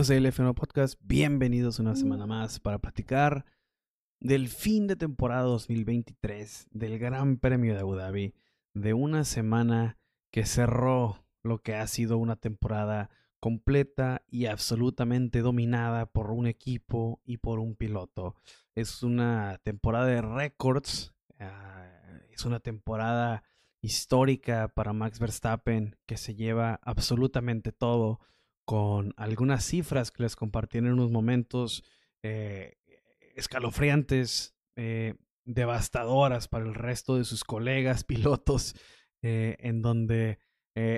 Amigos de LF1 Podcast, bienvenidos una semana más para platicar del fin de temporada 2023 del Gran Premio de Abu Dhabi, de una semana que cerró lo que ha sido una temporada completa y absolutamente dominada por un equipo y por un piloto. Es una temporada de récords, uh, es una temporada histórica para Max Verstappen que se lleva absolutamente todo con algunas cifras que les compartí en unos momentos eh, escalofriantes, eh, devastadoras para el resto de sus colegas pilotos, eh, en donde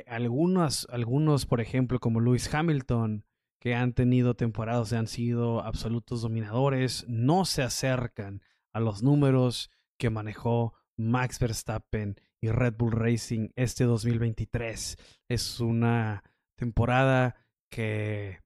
algunos, algunos, por ejemplo, como Lewis Hamilton, que han tenido temporadas han sido absolutos dominadores, no se acercan a los números que manejó Max Verstappen y Red Bull Racing este 2023. Es una temporada que,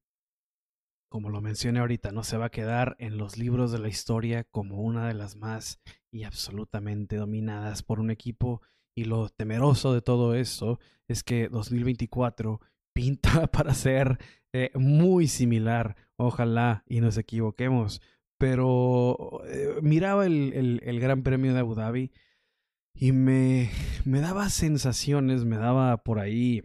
como lo mencioné ahorita, no se va a quedar en los libros de la historia como una de las más y absolutamente dominadas por un equipo. Y lo temeroso de todo esto es que 2024 pinta para ser eh, muy similar. Ojalá y nos equivoquemos. Pero eh, miraba el, el, el, Gran Premio de Abu Dhabi y me, me daba sensaciones, me daba por ahí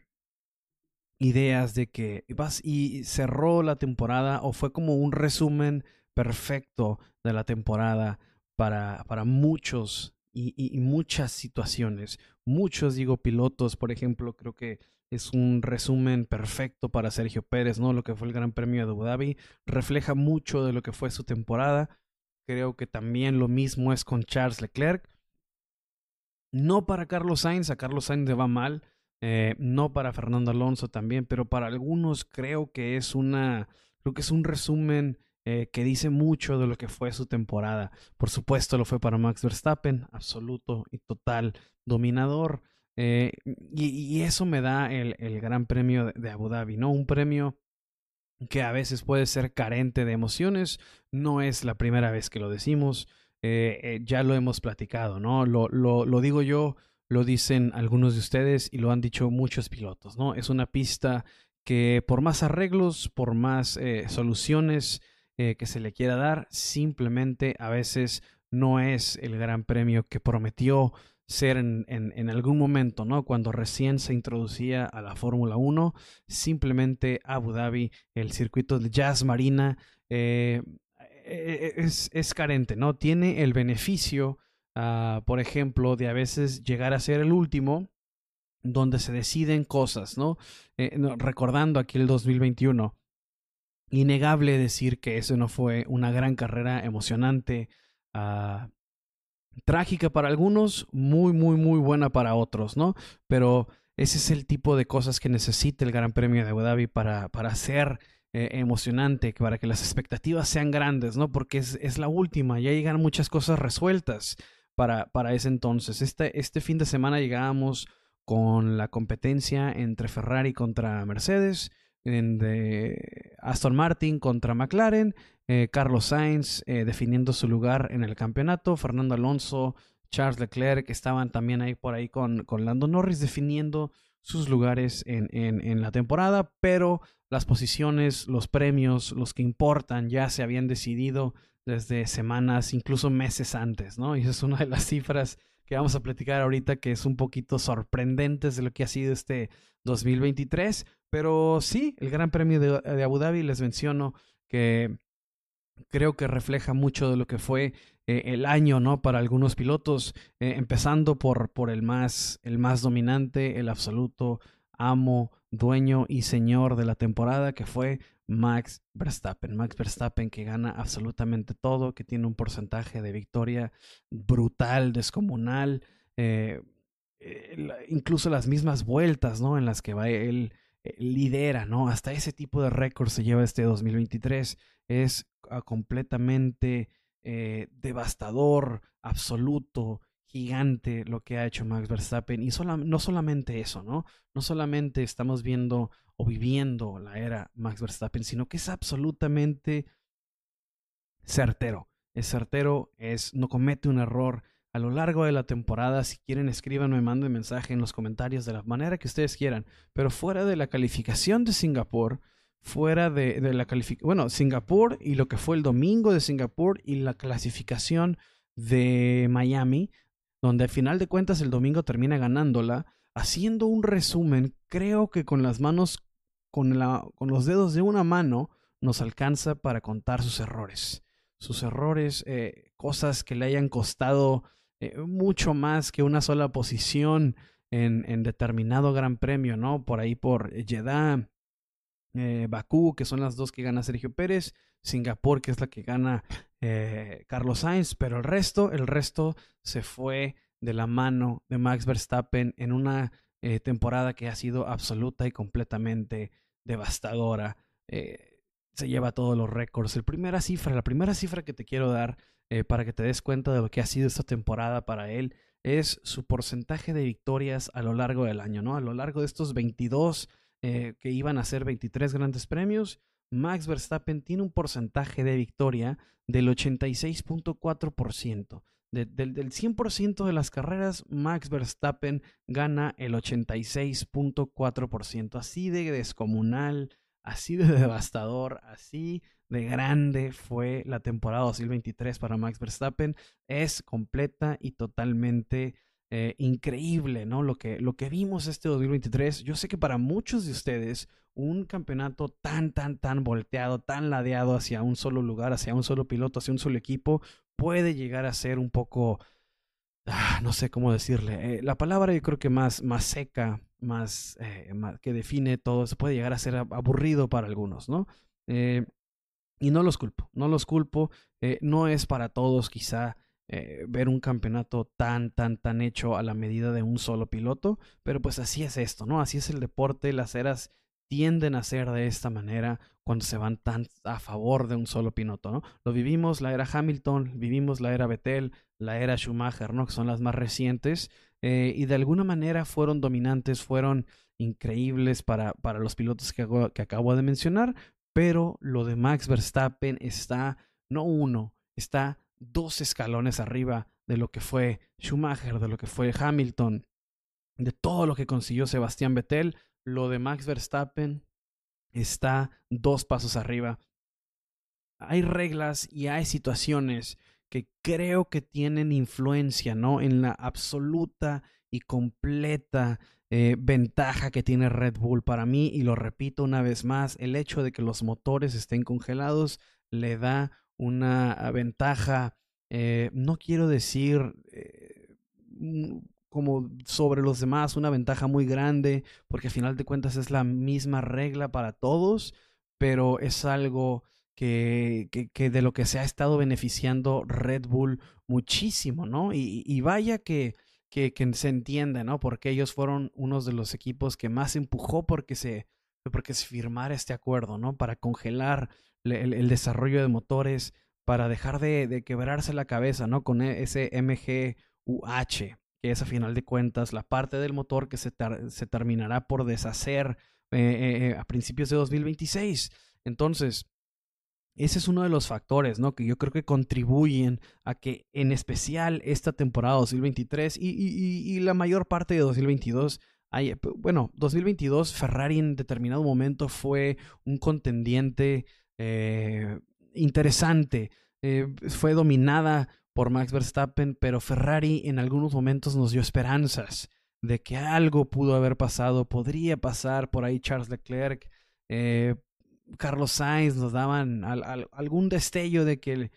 ideas de que vas y cerró la temporada o fue como un resumen perfecto de la temporada para, para muchos y, y, y, muchas situaciones. Muchos, digo, pilotos, por ejemplo, creo que es un resumen perfecto para Sergio Pérez, ¿no? Lo que fue el Gran Premio de Abu Dhabi. Refleja mucho de lo que fue su temporada. Creo que también lo mismo es con Charles Leclerc. No para Carlos Sainz, a Carlos Sainz le va mal. Eh, no para Fernando Alonso también, pero para algunos creo que es una, creo que es un resumen eh, que dice mucho de lo que fue su temporada. Por supuesto lo fue para Max Verstappen, absoluto y total dominador. Eh, y, eso me da el, el Gran Premio de, Abu Dhabi, ¿no? Un premio que a veces puede ser carente de emociones. No es la primera vez que lo decimos. Eh, ya lo hemos platicado, ¿no? Lo, lo digo yo lo dicen algunos de ustedes y lo han dicho muchos pilotos, ¿no? Es una pista que por más arreglos, por más eh, soluciones eh, que se le quiera dar, simplemente a veces no es el gran premio que prometió ser en, en, algún momento, ¿no? Cuando recién se introducía a la Fórmula 1, simplemente Abu Dhabi, el circuito de Jazz Marina, eh, es, es carente, ¿no? Tiene el beneficio uh, por ejemplo, de a veces llegar a ser el último, donde se deciden cosas, ¿no? Eh, recordando aquí el 2021, innegable decir que eso no fue una gran carrera emocionante, uh, trágica para algunos, muy, muy, muy buena para otros, ¿no? Pero ese es el tipo de cosas que necesita el Gran Premio de Abu Dhabi para, para ser eh, emocionante, para que las expectativas sean grandes, ¿no? Porque es, es la última, ya llegan muchas cosas resueltas para, para ese entonces. Este, este fin de semana llegábamos con la competencia entre Ferrari contra Mercedes, Aston Martin contra McLaren, eh, Carlos Sainz eh, definiendo su lugar en el campeonato, Fernando Alonso, Charles Leclerc estaban también ahí por ahí con, con Lando Norris definiendo sus lugares en, en, la temporada, pero las posiciones, los premios, los que importan ya se habían decidido desde semanas, incluso meses antes, ¿no? Y esa es una de las cifras que vamos a platicar ahorita que es un poquito sorprendentes de lo que ha sido este 2023, pero sí, el Gran Premio de, de Abu Dhabi les menciono que creo que refleja mucho de lo que fue eh, el año, ¿no? Para algunos pilotos, eh, empezando por, por el, más, el más dominante, el absoluto amo, dueño y señor de la temporada, que fue Max Verstappen. Max Verstappen que gana absolutamente todo, que tiene un porcentaje de victoria brutal, descomunal, eh, incluso las mismas vueltas, ¿no? En las que va él lidera, ¿no? Hasta ese tipo de récord se lleva este 2023. Es uh, completamente eh, devastador, absoluto, gigante lo que ha hecho Max Verstappen. Y no solamente eso, ¿no? No solamente estamos viendo o viviendo la era Max Verstappen, sino que es absolutamente certero. Es certero, es, no comete un error, a lo largo de la temporada. Si quieren, escríbanme, manden mensaje en los comentarios de la manera que ustedes quieran. Pero fuera de la calificación de Singapur, fuera de, de la calificación, bueno, Singapur y lo que fue el domingo de Singapur y la clasificación de Miami, donde al final de cuentas el domingo termina ganándola. Haciendo un resumen, creo que con las manos, con, la, con los dedos de una mano, nos alcanza para contar sus errores. Sus errores, eh, cosas que le hayan costado eh, mucho más que una sola posición en, en, determinado gran premio, ¿no? Por ahí por Jeddah, eh, Bakú, que son las dos que gana Sergio Pérez, Singapur, que es la que gana eh, Carlos Sainz, pero el resto, el resto se fue de la mano de Max Verstappen en una eh, temporada que ha sido absoluta y completamente devastadora. se lleva todos los récords. La primera cifra, la primera cifra que te quiero dar para que te des cuenta de lo que ha sido esta temporada para él es su porcentaje de victorias a lo largo del año, ¿no? A lo largo de estos 22 eh, que iban a ser 23 grandes premios, Max Verstappen tiene un porcentaje de victoria del 86.4%. del, del 100% de las carreras, Max Verstappen gana el 86.4%. Así de descomunal, así de devastador, así de grande fue la temporada 2023 para Max Verstappen. Es completa y totalmente eh, increíble, ¿no? Lo que, lo que vimos este 2023. Yo sé que para muchos de ustedes, un campeonato tan, tan, tan volteado, tan ladeado hacia un solo lugar, hacia un solo piloto, hacia un solo equipo, puede llegar a ser un poco, ah, no sé cómo decirle, eh, la palabra yo creo que más, más seca, más, eh, que define todo, se puede llegar a ser aburrido para algunos, ¿no? y no los culpo, no los culpo, no es para todos quizá eh, ver un campeonato tan, tan, tan hecho a la medida de un solo piloto, pero pues así es esto, ¿no? Así es el deporte, las eras tienden a ser de esta manera cuando se van tan a favor de un solo piloto, ¿no? Lo vivimos la era Hamilton, vivimos la era Vettel, la era Schumacher, ¿no? Que son las más recientes eh, y de alguna manera fueron dominantes, fueron increíbles para, para los pilotos que, que acabo de mencionar, pero lo de Max Verstappen está no uno, está dos escalones arriba de lo que fue Schumacher, de lo que fue Hamilton, de todo lo que consiguió Sebastián Vettel, lo de Max Verstappen está dos pasos arriba. Hay reglas y hay situaciones que creo que tienen influencia, ¿no? En la absoluta y completa eh, ventaja que tiene Red Bull para mí, y lo repito una vez más, el hecho de que los motores estén congelados le da una ventaja, eh, no quiero decir eh, como sobre los demás, una ventaja muy grande, porque al final de cuentas es la misma regla para todos, pero es algo que, que, de lo que se ha estado beneficiando Red Bull muchísimo, ¿no? Y, vaya que, que, se entiende, ¿no? Porque ellos fueron unos de los equipos que más empujó porque se, porque se firmara este acuerdo, ¿no? Para congelar el, desarrollo de motores, para dejar de, quebrarse la cabeza, ¿no? Con e, ese MGUH, que es a final de cuentas la parte del motor que se, terminará por deshacer eh, eh, eh, a principios de 2026. Entonces, ese es uno de los factores, ¿no? Que yo creo que contribuyen a que en especial esta temporada 2023 y, y, la mayor parte de 2022 bueno, 2022 Ferrari en determinado momento fue un contendiente interesante. Eh, fue dominada por Max Verstappen, pero Ferrari en algunos momentos nos dio esperanzas de que algo pudo haber pasado, podría pasar por ahí Charles Leclerc, eh, Carlos Sainz nos daban algún destello de que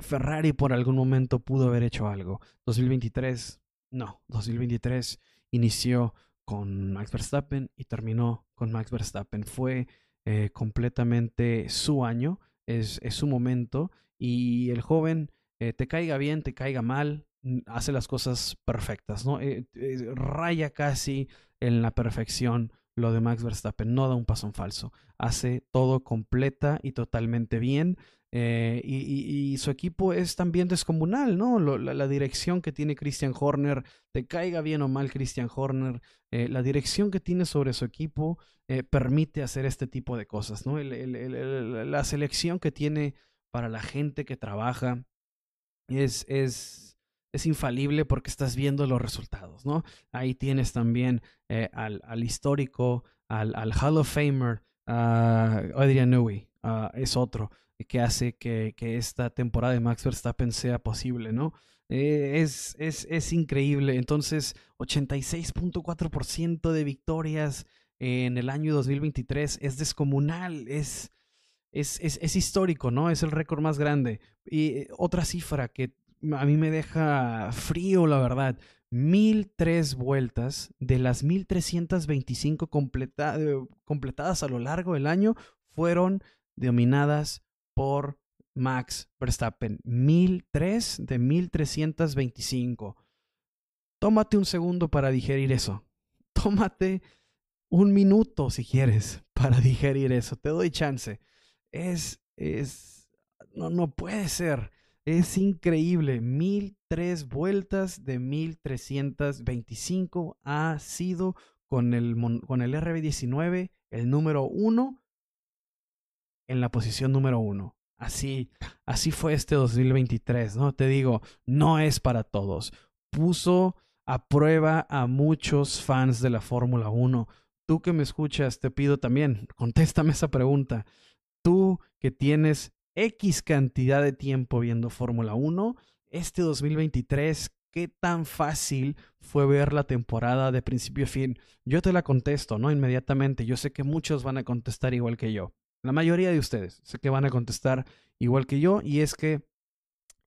Ferrari por algún momento pudo haber hecho algo. 2023, no, 2023 inició con Max Verstappen y terminó con Max Verstappen. Fue eh, completamente su año, es, es, su momento y el joven, eh, te caiga bien, te caiga mal, hace las cosas perfectas, ¿no? Eh, raya casi en la perfección lo de Max Verstappen, no da un paso en falso, hace todo completa y totalmente bien. Eh, y, su equipo es también descomunal, ¿no? la, dirección que tiene Christian Horner, te caiga bien o mal Christian Horner, eh, la dirección que tiene sobre su equipo eh, permite hacer este tipo de cosas, ¿no? la selección que tiene para la gente que trabaja es, es, es infalible porque estás viendo los resultados, ¿no? Ahí tienes también al, al, histórico, al, al Hall of Famer uh, Adrian Newey es otro que hace que, que, esta temporada de Max Verstappen sea posible, ¿no? es, es, es increíble. Entonces, 86.4% de victorias en el año 2023 es descomunal, es, es, es, histórico, ¿no? Es el récord más grande. Y otra cifra que a mí me deja frío, la verdad. 1003 vueltas de las 1325 completa, eh, completadas a lo largo del año fueron dominadas por Max Verstappen. 1003 de 1325. Tómate un segundo para digerir eso. Tómate un minuto si quieres para digerir eso. Te doy chance. Es, es, no, no puede ser. Es increíble. 1003 vueltas de 1325 ha sido con el, con el RB19 el número uno en la posición número uno. Así, así fue este 2023, ¿no? Te digo, no es para todos. Puso a prueba a muchos fans de la Fórmula 1. Tú que me escuchas, te pido también, contéstame esa pregunta. Tú que tienes X cantidad de tiempo viendo Fórmula 1, este 2023, ¿qué tan fácil fue ver la temporada de principio a fin? Yo te la contesto, ¿no? Inmediatamente. Yo sé que muchos van a contestar igual que yo. La mayoría de ustedes sé que van a contestar igual que yo y es que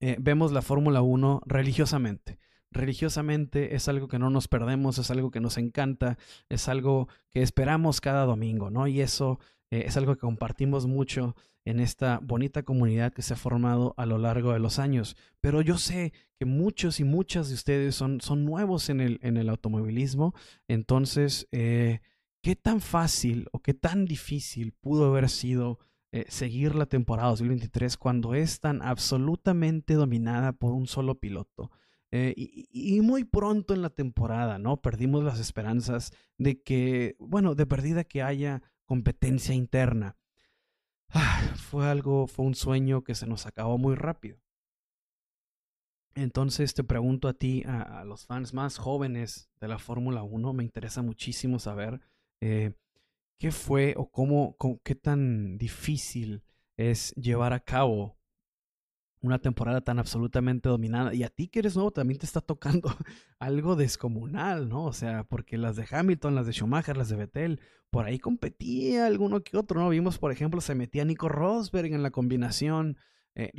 eh, vemos la Fórmula 1 religiosamente. Religiosamente es algo que no nos perdemos, es algo que nos encanta, es algo que esperamos cada domingo, ¿no? Y eso eh, es algo que compartimos mucho en esta bonita comunidad que se ha formado a lo largo de los años. Pero yo sé que muchos y muchas de ustedes son, son nuevos en el, en el automovilismo, entonces... Eh, ¿Qué tan fácil o qué tan difícil pudo haber sido eh, seguir la temporada 2023 cuando es tan absolutamente dominada por un solo piloto? Y, muy pronto en la temporada, ¿no? Perdimos las esperanzas de que, bueno, de perdida que haya competencia interna. Ah, fue algo, fue un sueño que se nos acabó muy rápido. Entonces te pregunto a ti, a, los fans más jóvenes de la Fórmula 1, me interesa muchísimo saber eh, ¿Qué fue o cómo, qué tan difícil es llevar a cabo una temporada tan absolutamente dominada? Y a ti que eres nuevo también te está tocando algo descomunal, ¿no? O sea, porque las de Hamilton, las de Schumacher, las de Vettel, por ahí competía alguno que otro, ¿no? Vimos, por ejemplo, se metía Nico Rosberg en la combinación. Eh,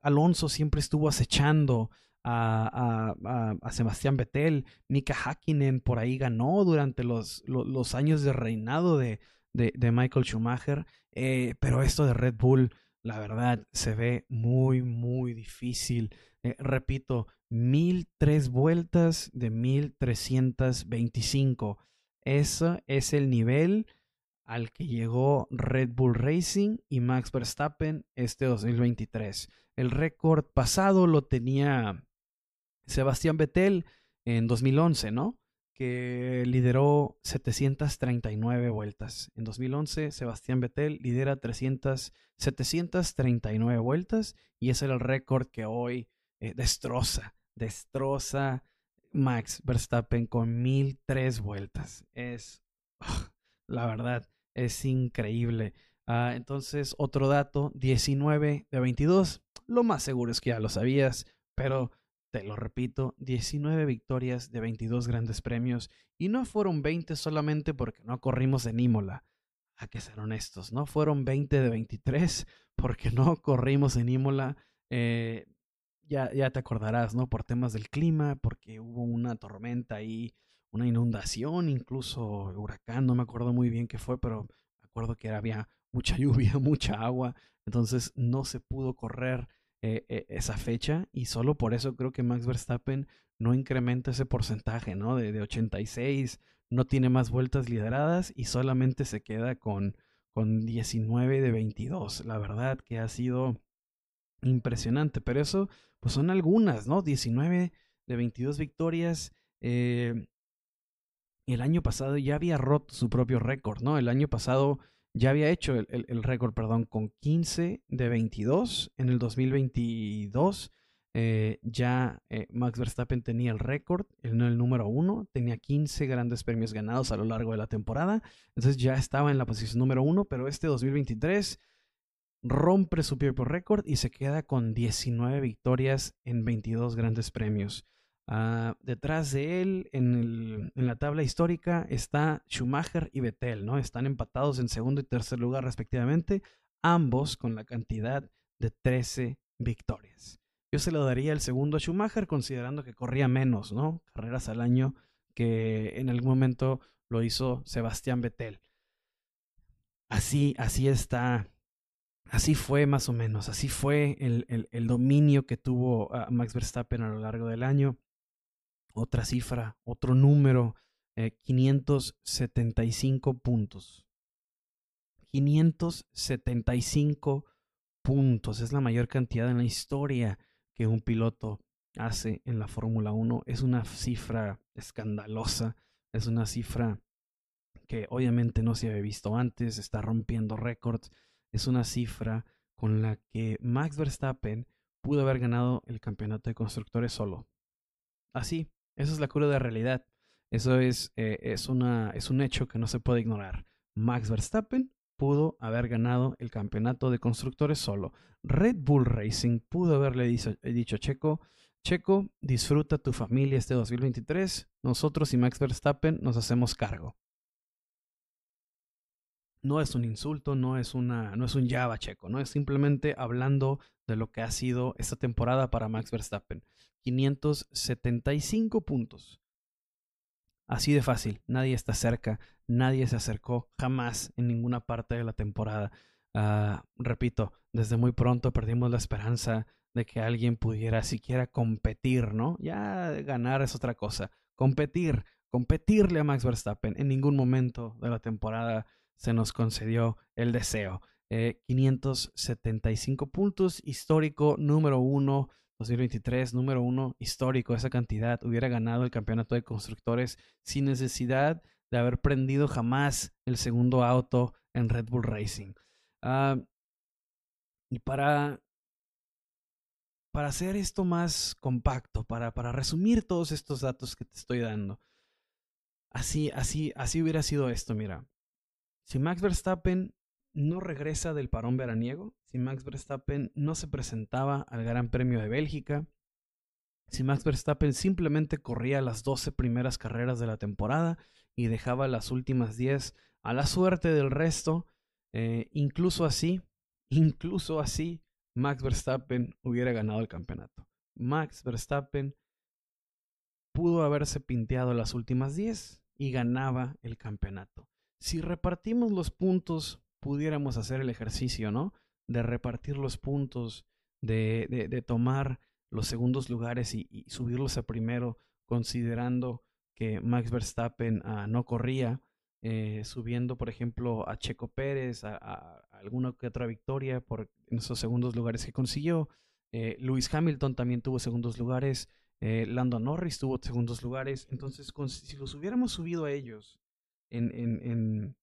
Alonso siempre estuvo acechando a, Sebastián Vettel, Mika Hakkinen por ahí ganó durante los, los, años de reinado de, de, Michael Schumacher, eh, pero esto de Red Bull, la verdad, se ve muy, muy difícil. Eh, repito, mil tres vueltas de mil trescientos veinticinco. Eso es el nivel al que llegó Red Bull Racing y Max Verstappen este 2023. El récord pasado lo tenía Sebastián Vettel en 2011, ¿no? Que lideró 739 vueltas. En 2011, Sebastián Vettel lidera 300, 739 vueltas y ese es el récord que hoy eh, destroza, destroza Max Verstappen con 1003 vueltas. Es, la verdad, es increíble. Ah, entonces, otro dato, 19 de 22. Lo más seguro es que ya lo sabías, pero te lo repito, 19 victorias de 22 grandes premios y no fueron 20 solamente porque no corrimos en Imola. Hay que ser honestos, no fueron 20 de 23 porque no corrimos en Imola. Eh, ya, ya te acordarás, ¿no? Por temas del clima, porque hubo una tormenta ahí, una inundación, incluso huracán, no me acuerdo muy bien qué fue, pero me acuerdo que había mucha lluvia, mucha agua, entonces no se pudo correr eh, eh, esa fecha y solo por eso creo que Max Verstappen no incrementa ese porcentaje, ¿no? De, de 86, no tiene más vueltas lideradas y solamente se queda con, con 19 de 22. La verdad que ha sido impresionante, pero eso pues son algunas, ¿no? 19 de 22 victorias. Eh, el año pasado ya había roto su propio récord, ¿no? El año pasado ya había hecho el, récord, perdón, con 15 de 22 en el 2022. eh, ya eh, Max Verstappen tenía el récord, el, el número uno, tenía 15 grandes premios ganados a lo largo de la temporada, entonces ya estaba en la posición número uno, pero este 2023 rompe su propio récord y se queda con 19 victorias en 22 grandes premios. Ah, detrás de él, en, la tabla histórica, está Schumacher y Vettel, ¿no? Están empatados en segundo y tercer lugar respectivamente, ambos con la cantidad de 13 victorias. Yo se lo daría el segundo a Schumacher considerando que corría menos, ¿no? Carreras al año que en algún momento lo hizo Sebastián Vettel. Así, así está Así fue más o menos, así fue el, dominio que tuvo ah, Max Verstappen a lo largo del año. Otra cifra, otro número, 575 eh, puntos. 575 puntos, es la mayor cantidad en la historia que un piloto hace en la Fórmula 1. Es una cifra escandalosa, es una cifra que obviamente no se había visto antes, está rompiendo récords es una cifra con la que Max Verstappen pudo haber ganado el campeonato de constructores solo. Así, esa es la cura de realidad. Eso es, eh, es, una, es un hecho que no se puede ignorar. Max Verstappen pudo haber ganado el campeonato de constructores solo. Red Bull Racing pudo haberle dicho, dicho a Checo, Checo, disfruta tu familia este 2023, nosotros y Max Verstappen nos hacemos cargo no es un insulto, no es, una, no es un Java checo, ¿no? Es simplemente hablando de lo que ha sido esta temporada para Max Verstappen. 575 puntos. Así de fácil, nadie está cerca, nadie se acercó jamás en ninguna parte de la temporada. Ah, repito, desde muy pronto perdimos la esperanza de que alguien pudiera siquiera competir, ¿no? Ya ganar es otra cosa. Competir, competirle a Max Verstappen. En ningún momento de la temporada se nos concedió el deseo. 575 eh, puntos, histórico número uno, 2023, número uno, histórico, esa cantidad. Hubiera ganado el campeonato de constructores sin necesidad de haber prendido jamás el segundo auto en Red Bull Racing. Ah, y para, para hacer esto más compacto, para, para resumir todos estos datos que te estoy dando, así, así, así hubiera sido esto, mira. Si Max Verstappen no regresa del parón veraniego, si Max Verstappen no se presentaba al Gran Premio de Bélgica, si Max Verstappen simplemente corría las 12 primeras carreras de la temporada y dejaba las últimas 10 a la suerte del resto, eh, incluso así, incluso así, Max Verstappen hubiera ganado el campeonato. Max Verstappen pudo haberse pinteado las últimas 10 y ganaba el campeonato si repartimos los puntos, pudiéramos hacer el ejercicio, ¿no? De repartir los puntos, de, de, tomar los segundos lugares y, subirlos a primero, considerando que Max Verstappen ah, no corría, eh, subiendo, por ejemplo, a Checo Pérez, a, alguna que otra victoria por esos segundos lugares que consiguió. Eh, Lewis Hamilton también tuvo segundos lugares. Eh, Lando Norris tuvo segundos lugares. Entonces, si los hubiéramos subido a ellos en, en, en,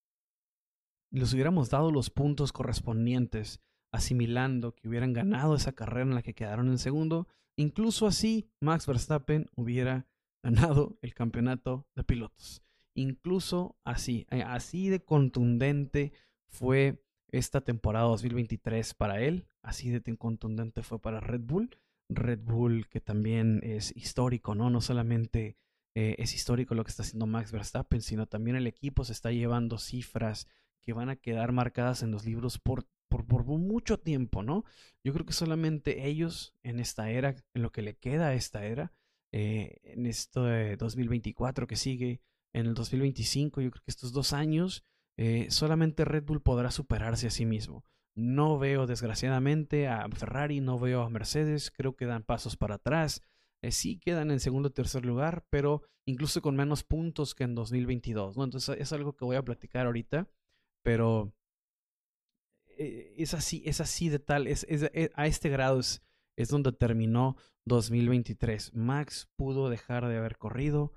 les hubiéramos dado los puntos correspondientes, asimilando que hubieran ganado esa carrera en la que quedaron en segundo, incluso así Max Verstappen hubiera ganado el campeonato de pilotos. Incluso así, eh, así de contundente fue esta temporada 2023 para él, así de contundente fue para Red Bull. Red Bull que también es histórico, ¿no? No solamente eh, es histórico lo que está haciendo Max Verstappen, sino también el equipo se está llevando cifras que van a quedar marcadas en los libros por, por, mucho tiempo, ¿no? Yo creo que solamente ellos en esta era, en lo que le queda a esta era, eh, en esto de 2024 que sigue, en el 2025, yo creo que estos dos años, eh, solamente Red Bull podrá superarse a sí mismo. No veo, desgraciadamente, a Ferrari, no veo a Mercedes, creo que dan pasos para atrás. Eh, sí quedan en segundo o tercer lugar, pero incluso con menos puntos que en 2022, ¿no? Entonces es algo que voy a platicar ahorita, pero eh, es así, es así de tal, es, eh, a este grado es, es donde terminó 2023. Max pudo dejar de haber corrido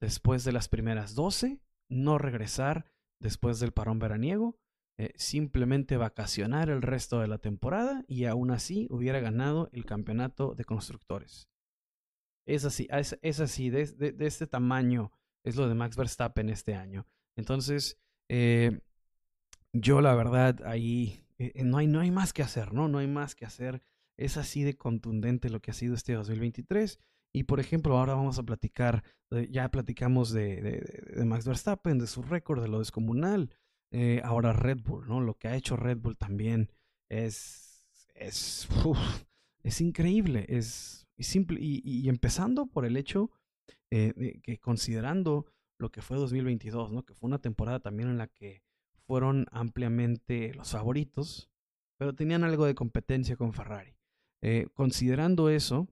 después de las primeras 12, no regresar después del parón veraniego simplemente vacacionar el resto de la temporada y aún así hubiera ganado el campeonato de constructores. Es así, es, así, de, este tamaño es lo de Max Verstappen este año. Entonces, eh, yo la verdad ahí eh, no, hay, no hay más que hacer, ¿no? No hay más que hacer. Es así de contundente lo que ha sido este 2023. Y por ejemplo, ahora vamos a platicar, ya platicamos de, de Max Verstappen, de su récord, de lo descomunal. Eh, ahora Red Bull, ¿no? Lo que ha hecho Red Bull también es, es, es increíble, es, simple. Y, empezando por el hecho eh, de que considerando lo que fue 2022, ¿no? Que fue una temporada también en la que fueron ampliamente los favoritos, pero tenían algo de competencia con Ferrari. Eh, considerando eso,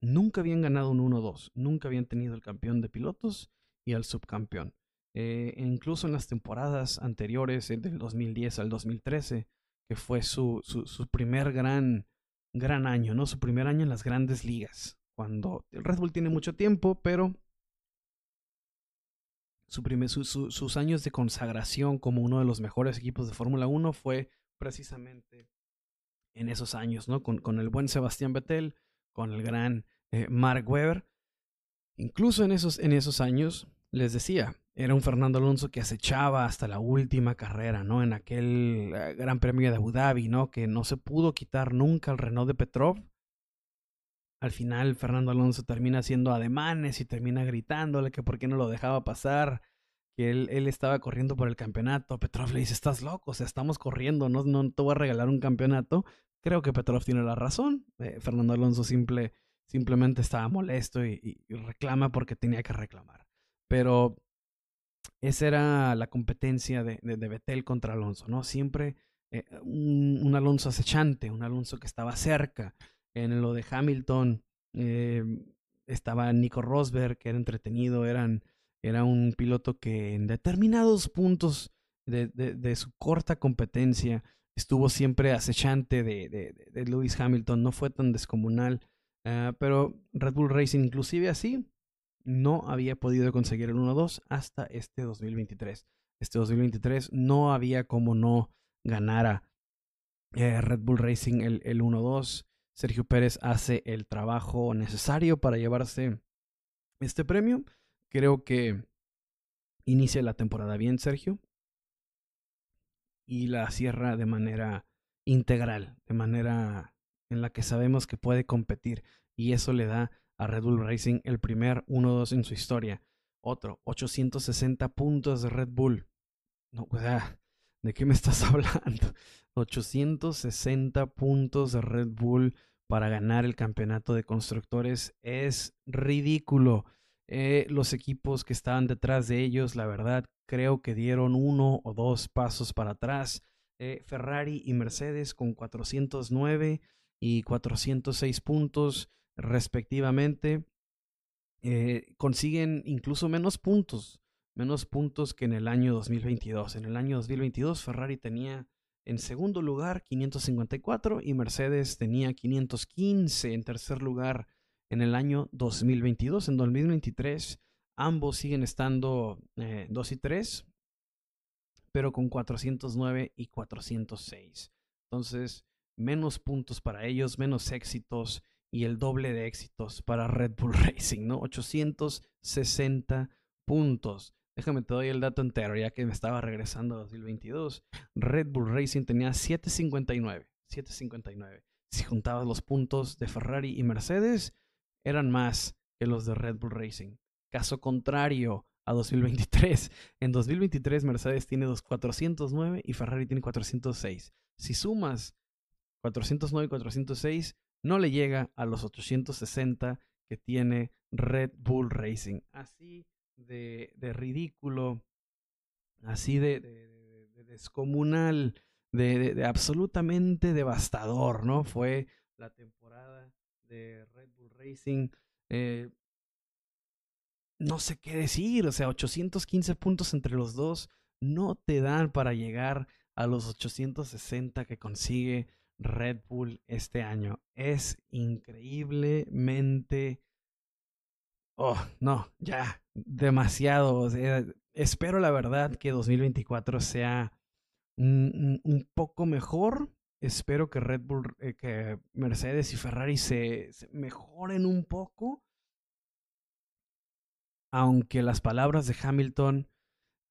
nunca habían ganado un 1-2, nunca habían tenido el campeón de pilotos y al subcampeón. Eh, incluso en las temporadas anteriores, del 2010 al 2013, que fue su, su, primer gran, gran año, ¿no? Su primer año en las grandes ligas. Cuando el Red Bull tiene mucho tiempo, pero su primer, sus años de consagración como uno de los mejores equipos de Fórmula 1 fue precisamente en esos años, ¿no? Con, el buen Sebastián Vettel, con el gran eh, Mark Webber. Incluso en esos, en esos años, les decía, era un Fernando Alonso que acechaba hasta la última carrera, ¿no? En aquel eh, Gran Premio de Abu Dhabi, ¿no? Que no se pudo quitar nunca el Renault de Petrov. Al final Fernando Alonso termina haciendo ademanes y termina gritándole que por qué no lo dejaba pasar, que él, él estaba corriendo por el campeonato. Petrov le dice, estás loco, o sea, estamos corriendo, no, no te voy a regalar un campeonato. Creo que Petrov tiene la razón. Eh, Fernando Alonso simple, simplemente estaba molesto y, y reclama porque tenía que reclamar. Pero esa era la competencia de, de, Betel contra Alonso, ¿no? Siempre eh, un, Alonso acechante, un Alonso que estaba cerca. En lo de Hamilton eh, estaba Nico Rosberg, que era entretenido, eran, era un piloto que en determinados puntos de, de su corta competencia estuvo siempre acechante de, Lewis Hamilton, no fue tan descomunal. Ah, pero Red Bull Racing, inclusive así, no había podido conseguir el 1-2 hasta este 2023. Este 2023 no había como no ganara eh, Red Bull Racing el, el 1-2. Sergio Pérez hace el trabajo necesario para llevarse este premio. Creo que inicia la temporada bien, Sergio. Y la cierra de manera integral, de manera en la que sabemos que puede competir. Y eso le da a Red Bull Racing el primer 1-2 en su historia. Otro, 860 puntos de Red Bull. No, o ¿de qué me estás hablando? 860 puntos de Red Bull para ganar el campeonato de constructores es ridículo. Eh, los equipos que estaban detrás de ellos, la verdad, creo que dieron uno o dos pasos para atrás. Eh, Ferrari y Mercedes con 409 y 406 puntos respectivamente, eh, consiguen incluso menos puntos, menos puntos que en el año 2022. En el año 2022 Ferrari tenía en segundo lugar 554 y Mercedes tenía 515 en tercer lugar en el año 2022. En 2023 ambos siguen estando 2 eh, y 3, pero con 409 y 406. Entonces, menos puntos para ellos, menos éxitos y el doble de éxitos para Red Bull Racing, ¿no? 860 puntos. Déjame te doy el dato entero, ya que me estaba regresando a 2022. Red Bull Racing tenía 759. 759. Si juntabas los puntos de Ferrari y Mercedes, eran más que los de Red Bull Racing. Caso contrario a 2023. En 2023 Mercedes tiene 409 y Ferrari tiene 406. Si sumas 409 y 406, no le llega a los 860 que tiene Red Bull Racing. Así de, ridículo, así de, descomunal, de, absolutamente devastador, ¿no? Fue la temporada de Red Bull Racing. Eh, no sé qué decir, o sea, 815 puntos entre los dos no te dan para llegar a los 860 que consigue Red Bull este año. Es increíblemente... Oh, no, ya, demasiado. espero la verdad que 2024 sea un poco mejor. Espero que Red Bull, eh, que Mercedes y Ferrari se, mejoren un poco. Aunque las palabras de Hamilton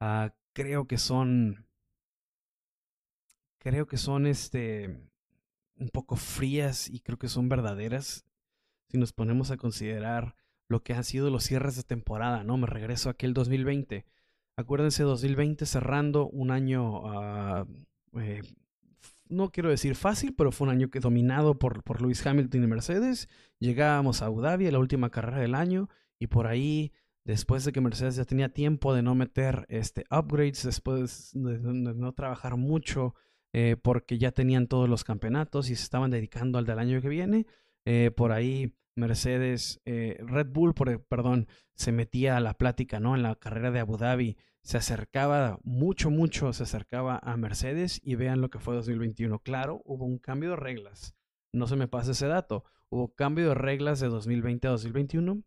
ah, creo que son. Creo que son este. Un poco frías y creo que son verdaderas. Si nos ponemos a considerar lo que han sido los cierres de temporada, ¿no? Me regreso a aquel 2020. Acuérdense, 2020 cerrando un año, ah, eh, no quiero decir fácil, pero fue un año que dominado por, por Lewis Hamilton y Mercedes. Llegábamos a Abu Dhabi, la última carrera del año, y por ahí, después de que Mercedes ya tenía tiempo de no meter este, upgrades, después de, no trabajar mucho, eh, porque ya tenían todos los campeonatos y se estaban dedicando al del año que viene, eh, por ahí Mercedes, eh, Red Bull, por, perdón, se metía a la plática, ¿no? En la carrera de Abu Dhabi, se acercaba mucho, mucho, se acercaba a Mercedes y vean lo que fue 2021. Claro, hubo un cambio de reglas. No se me pase ese dato. Hubo cambio de reglas de 2020 a 2021,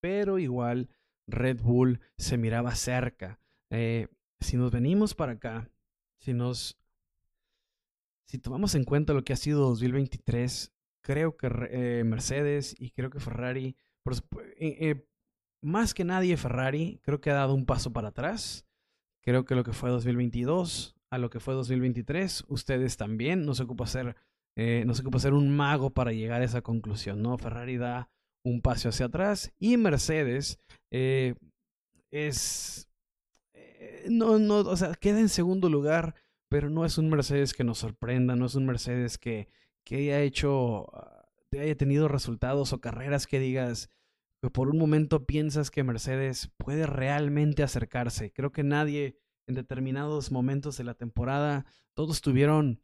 pero igual Red Bull se miraba cerca. Si nos venimos para acá, si nos... Si tomamos en cuenta lo que ha sido 2023, creo que eh, Mercedes y creo que Ferrari, eh, eh, más que nadie Ferrari, creo que ha dado un paso para atrás. Creo que lo que fue 2022 a lo que fue 2023, ustedes también, no se ocupa ser, no se ocupa ser un mago para llegar a esa conclusión, ¿no? Ferrari da un paso hacia atrás y Mercedes es... no, no, o sea, queda en segundo lugar, pero no es un Mercedes que nos sorprenda, no es un Mercedes que, que haya hecho, ah, haya tenido resultados o carreras que digas, que por un momento piensas que Mercedes puede realmente acercarse. Creo que nadie en determinados momentos de la temporada, todos tuvieron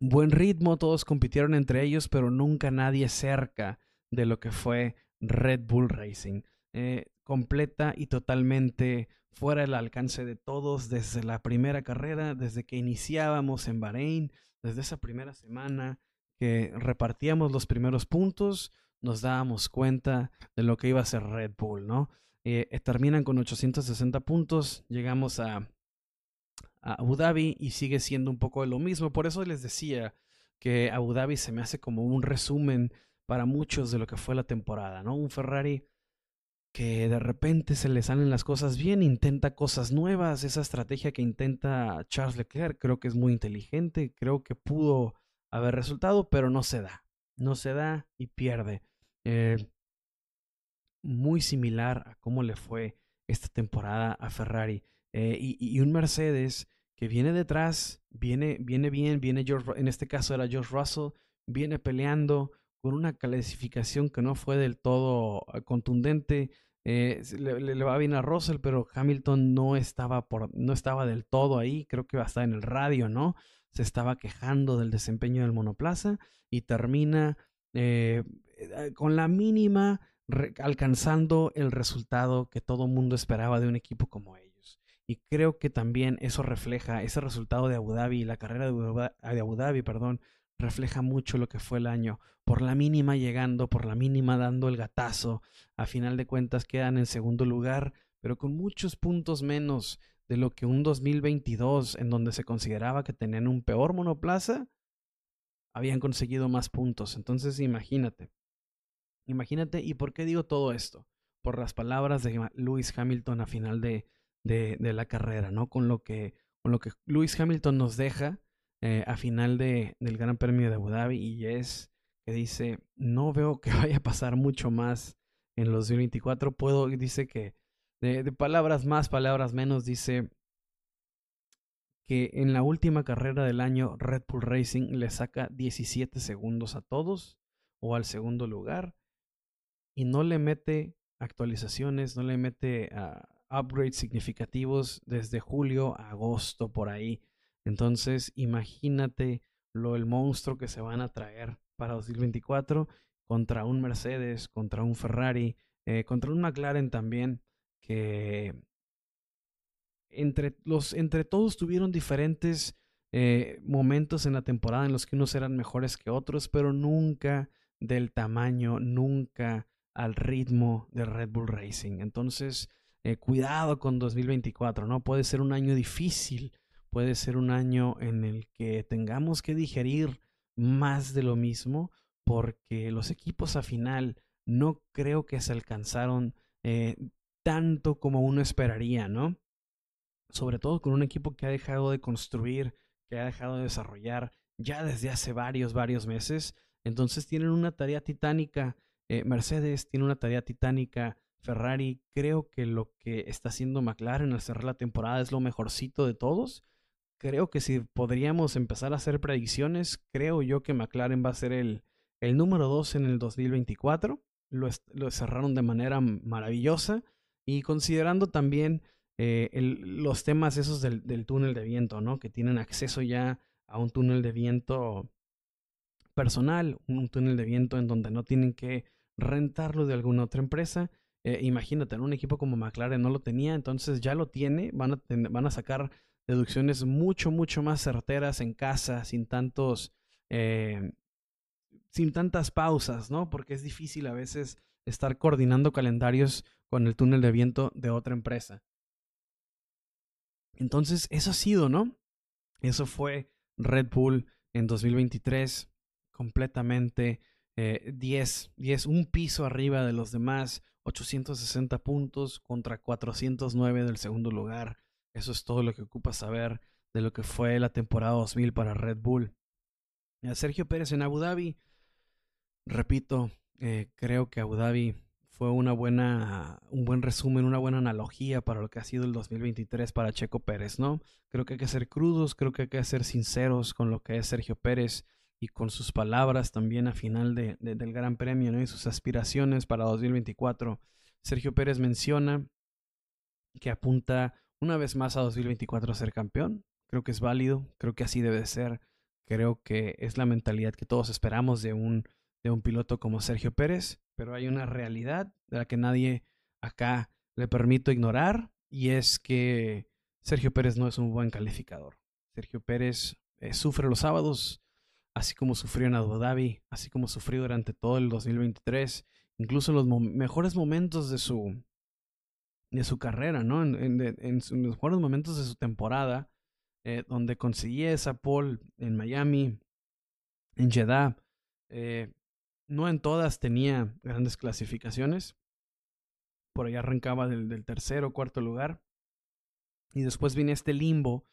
buen ritmo, todos compitieron entre ellos, pero nunca nadie cerca de lo que fue Red Bull Racing. Eh, completa y totalmente fuera del alcance de todos desde la primera carrera, desde que iniciábamos en Bahrein, desde esa primera semana que repartíamos los primeros puntos, nos dábamos cuenta de lo que iba a ser Red Bull, ¿no? Eh, eh, terminan con 860 puntos, llegamos a, a Abu Dhabi y sigue siendo un poco de lo mismo. Por eso les decía que Abu Dhabi se me hace como un resumen para muchos de lo que fue la temporada, ¿no? Un Ferrari que de repente se le salen las cosas bien, intenta cosas nuevas, esa estrategia que intenta Charles Leclerc creo que es muy inteligente, creo que pudo haber resultado, pero no se da, no se da y pierde. Eh, muy similar a cómo le fue esta temporada a Ferrari eh, y, un Mercedes que viene detrás, viene, viene bien, viene George, en este caso era George Russell, viene peleando, con una clasificación que no fue del todo ah, contundente. Eh, le, va bien a Russell, pero Hamilton no estaba, por, no estaba del todo ahí. Creo que va a estar en el radio, ¿no? Se estaba quejando del desempeño del monoplaza y termina eh, eh, con la mínima alcanzando el resultado que todo mundo esperaba de un equipo como ellos. Y creo que también eso refleja ese resultado de Abu Dhabi, la carrera de Abu Dhabi, perdón, refleja mucho lo que fue el año. Por la mínima llegando, por la mínima dando el gatazo. A final de cuentas quedan en segundo lugar, pero con muchos puntos menos de lo que un 2022 en donde se consideraba que tenían un peor monoplaza, habían conseguido más puntos. Entonces imagínate. Imagínate, ¿y por qué digo todo esto? Por las palabras de Lewis Hamilton a final de, de, de la carrera, ¿no? Con lo que, con lo que Lewis Hamilton nos deja eh, a final de, del Gran Premio de Abu Dhabi y es que dice, no veo que vaya a pasar mucho más en los 2024. Puedo, dice que de, palabras más, palabras menos, dice que en la última carrera del año Red Bull Racing le saca 17 segundos a todos o al segundo lugar y no le mete actualizaciones, no le mete uh, upgrades significativos desde julio a agosto por ahí. Entonces, imagínate lo el monstruo que se van a traer para 2024 contra un Mercedes, contra un Ferrari, eh, contra un McLaren también, que entre, los, entre todos tuvieron diferentes eh, momentos en la temporada en los que unos eran mejores que otros, pero nunca del tamaño, nunca al ritmo de Red Bull Racing. Entonces, eh, cuidado con 2024, ¿no? Puede ser un año difícil puede ser un año en el que tengamos que digerir más de lo mismo porque los equipos a final no creo que se alcanzaron eh, tanto como uno esperaría, ¿no? Sobre todo con un equipo que ha dejado de construir, que ha dejado de desarrollar ya desde hace varios, varios meses. Entonces tienen una tarea titánica. Eh, Mercedes tiene una tarea titánica. Ferrari, creo que lo que está haciendo McLaren al cerrar la temporada es lo mejorcito de todos. Creo que si podríamos empezar a hacer predicciones, creo yo que McLaren va a ser el, el número 2 en el 2024. Lo, lo, cerraron de manera maravillosa. Y considerando también eh, los temas esos del, del, túnel de viento, ¿no? Que tienen acceso ya a un túnel de viento personal, un túnel de viento en donde no tienen que rentarlo de alguna otra empresa. Eh, imagínate, un equipo como McLaren no lo tenía, entonces ya lo tiene, van a, van a sacar deducciones mucho, mucho más certeras en casa, sin tantos, eh, sin tantas pausas, ¿no? Porque es difícil a veces estar coordinando calendarios con el túnel de viento de otra empresa. Entonces, eso ha sido, ¿no? Eso fue Red Bull en 2023, completamente 10, eh, 10, un piso arriba de los demás, 860 puntos contra 409 del segundo lugar. Eso es todo lo que ocupa saber de lo que fue la temporada 2000 para Red Bull. Sergio Pérez en Abu Dhabi, repito, eh, creo que Abu Dhabi fue una buena, un buen resumen, una buena analogía para lo que ha sido el 2023 para Checo Pérez, ¿no? Creo que hay que ser crudos, creo que hay que ser sinceros con lo que es Sergio Pérez y con sus palabras también a final de, del Gran Premio, ¿no? Y sus aspiraciones para 2024. Sergio Pérez menciona que apunta una vez más a 2024 a ser campeón. Creo que es válido, creo que así debe ser. Creo que es la mentalidad que todos esperamos de un de un piloto como Sergio Pérez, pero hay una realidad de la que nadie acá le permito ignorar y es que Sergio Pérez no es un buen calificador. Sergio Pérez eh, sufre los sábados, así como sufrió en Abu Dhabi, así como sufrió durante todo el 2023, incluso en los mejores momentos de su, de su carrera, ¿no? En, los mejores momentos de su temporada, eh, donde conseguía esa pole en Miami, en Jeddah, eh, no en todas tenía grandes clasificaciones. Por ahí arrancaba del, del tercero o cuarto lugar. Y después viene este limbo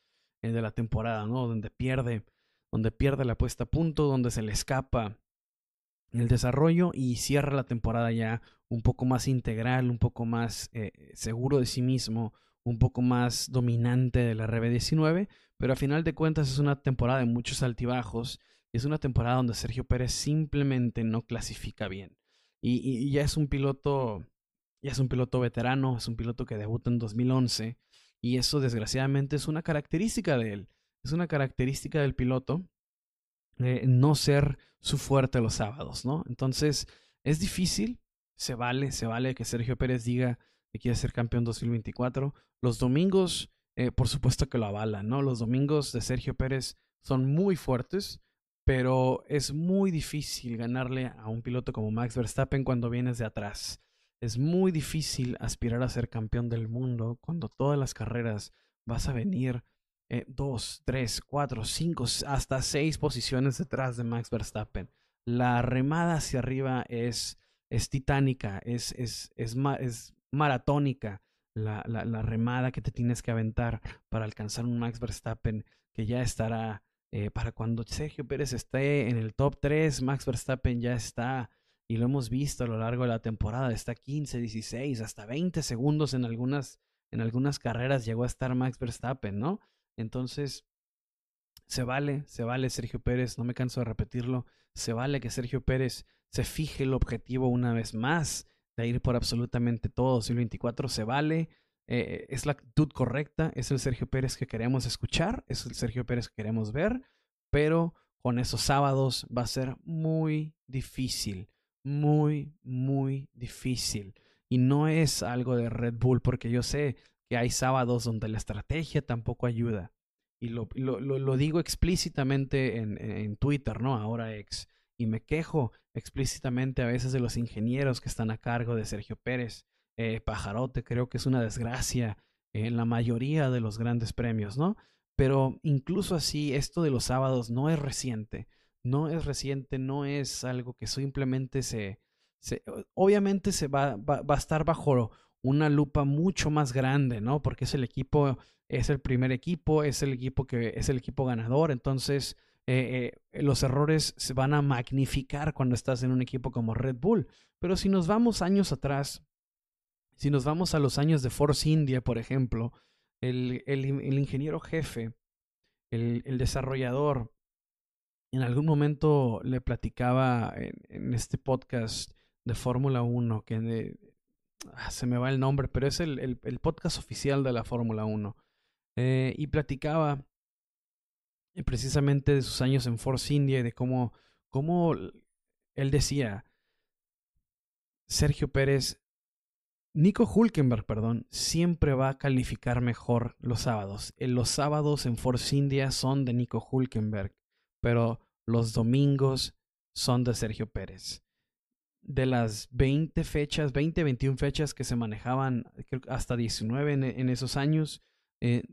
eh, de la temporada, ¿no? Donde pierde, donde pierde la puesta a punto, donde se le escapa el desarrollo y cierra la temporada ya un poco más integral, un poco más eh, seguro de sí mismo, un poco más dominante de la RB19, pero a final de cuentas es una temporada de muchos altibajos es una temporada donde Sergio Pérez simplemente no clasifica bien. Y, ya es un piloto, ya es un piloto veterano, es un piloto que debuta en 2011 y eso desgraciadamente es una característica de él. Es una característica del piloto eh, no ser su fuerte los sábados, ¿no? Entonces es difícil, se vale, se vale que Sergio Pérez diga que quiere ser campeón 2024. Los domingos, eh, por supuesto que lo avalan, ¿no? Los domingos de Sergio Pérez son muy fuertes pero es muy difícil ganarle a un piloto como Max Verstappen cuando vienes de atrás. Es muy difícil aspirar a ser campeón del mundo cuando todas las carreras vas a venir eh, dos, tres, cuatro, cinco, hasta seis posiciones detrás de Max Verstappen. La remada hacia arriba es, es titánica, es, es, es, es maratónica. La, la, remada que te tienes que aventar para alcanzar un Max Verstappen que ya estará eh, para cuando Sergio Pérez esté en el top 3, Max Verstappen ya está, y lo hemos visto a lo largo de la temporada, está 15, 16, hasta 20 segundos en algunas, en algunas carreras llegó a estar Max Verstappen, ¿no? Entonces, se vale, se vale Sergio Pérez, no me canso de repetirlo, se vale que Sergio Pérez se fije el objetivo una vez más de ir por absolutamente todo 2024, se vale, eh, es la actitud correcta, es el Sergio Pérez que queremos escuchar, es el Sergio Pérez que queremos ver, pero con esos sábados va a ser muy difícil, muy, muy difícil. Y no es algo de Red Bull, porque yo sé que hay sábados donde la estrategia tampoco ayuda. Y lo, lo, digo explícitamente en, en Twitter, ¿no? Ahora ex. Y me quejo explícitamente a veces de los ingenieros que están a cargo de Sergio Pérez eh, pajarote, creo que es una desgracia en la mayoría de los grandes premios, ¿no? Pero incluso así, esto de los sábados no es reciente. No es reciente, no es algo que simplemente se... se obviamente se va, va, va a estar bajo una lupa mucho más grande, ¿no? Porque es el equipo, es el primer equipo, es el equipo que es el equipo ganador, entonces eh, eh, los errores se van a magnificar cuando estás en un equipo como Red Bull. Pero si nos vamos años atrás, si nos vamos a los años de Force India, por ejemplo, el, el, ingeniero jefe, el, el, desarrollador, en algún momento le platicaba en, este podcast de Fórmula 1, que ah, se me va el nombre, pero es el, podcast oficial de la Fórmula 1. Eh, y platicaba precisamente de sus años en Force India y de cómo, cómo él decía, Sergio Pérez, Nico Hulkenberg, perdón, siempre va a calificar mejor los sábados. Los sábados en Force India son de Nico Hulkenberg, pero los domingos son de Sergio Pérez. De las 20 fechas, 20, 21 fechas que se manejaban, hasta 19 en, esos años, eh,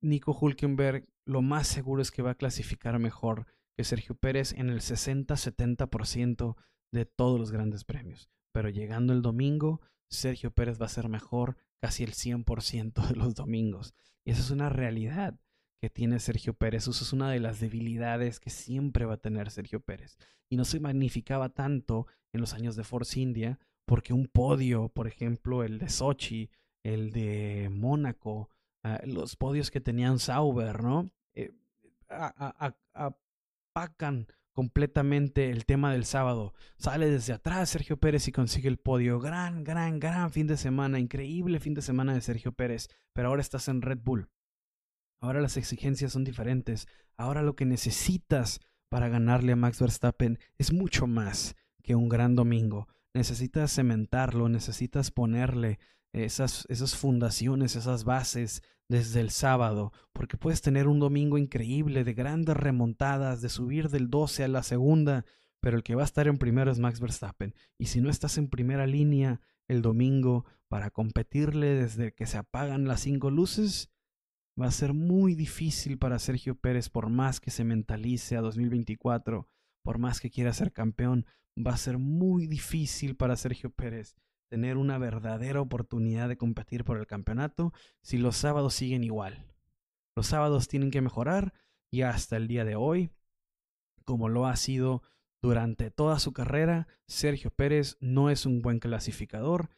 Nico Hulkenberg lo más seguro es que va a clasificar mejor que Sergio Pérez en el 60-70% de todos los grandes premios. Pero llegando el domingo, Sergio Pérez va a ser mejor casi el 100% de los domingos. Y esa es una realidad que tiene Sergio Pérez. Eso es una de las debilidades que siempre va a tener Sergio Pérez. Y no se magnificaba tanto en los años de Force India porque un podio, por ejemplo, el de Sochi, el de Mónaco, Ah, los podios que tenían Sauber, ¿no? Eh, apacan completamente el tema del sábado. Sale desde atrás Sergio Pérez y consigue el podio. Gran, gran, gran fin de semana. Increíble fin de semana de Sergio Pérez. Pero ahora estás en Red Bull. Ahora las exigencias son diferentes. Ahora lo que necesitas para ganarle a Max Verstappen es mucho más que un gran domingo. Necesitas cementarlo, necesitas ponerle esas, esas fundaciones, esas bases desde el sábado, porque puedes tener un domingo increíble de grandes remontadas, de subir del 12 a la segunda, pero el que va a estar en primero es Max Verstappen. Y si no estás en primera línea el domingo para competirle desde que se apagan las cinco luces, va a ser muy difícil para Sergio Pérez, por más que se mentalice a 2024, por más que quiera ser campeón, va a ser muy difícil para Sergio Pérez tener una verdadera oportunidad de competir por el campeonato si los sábados siguen igual. Los sábados tienen que mejorar y hasta el día de hoy, como lo ha sido durante toda su carrera, Sergio Pérez no es un buen clasificador.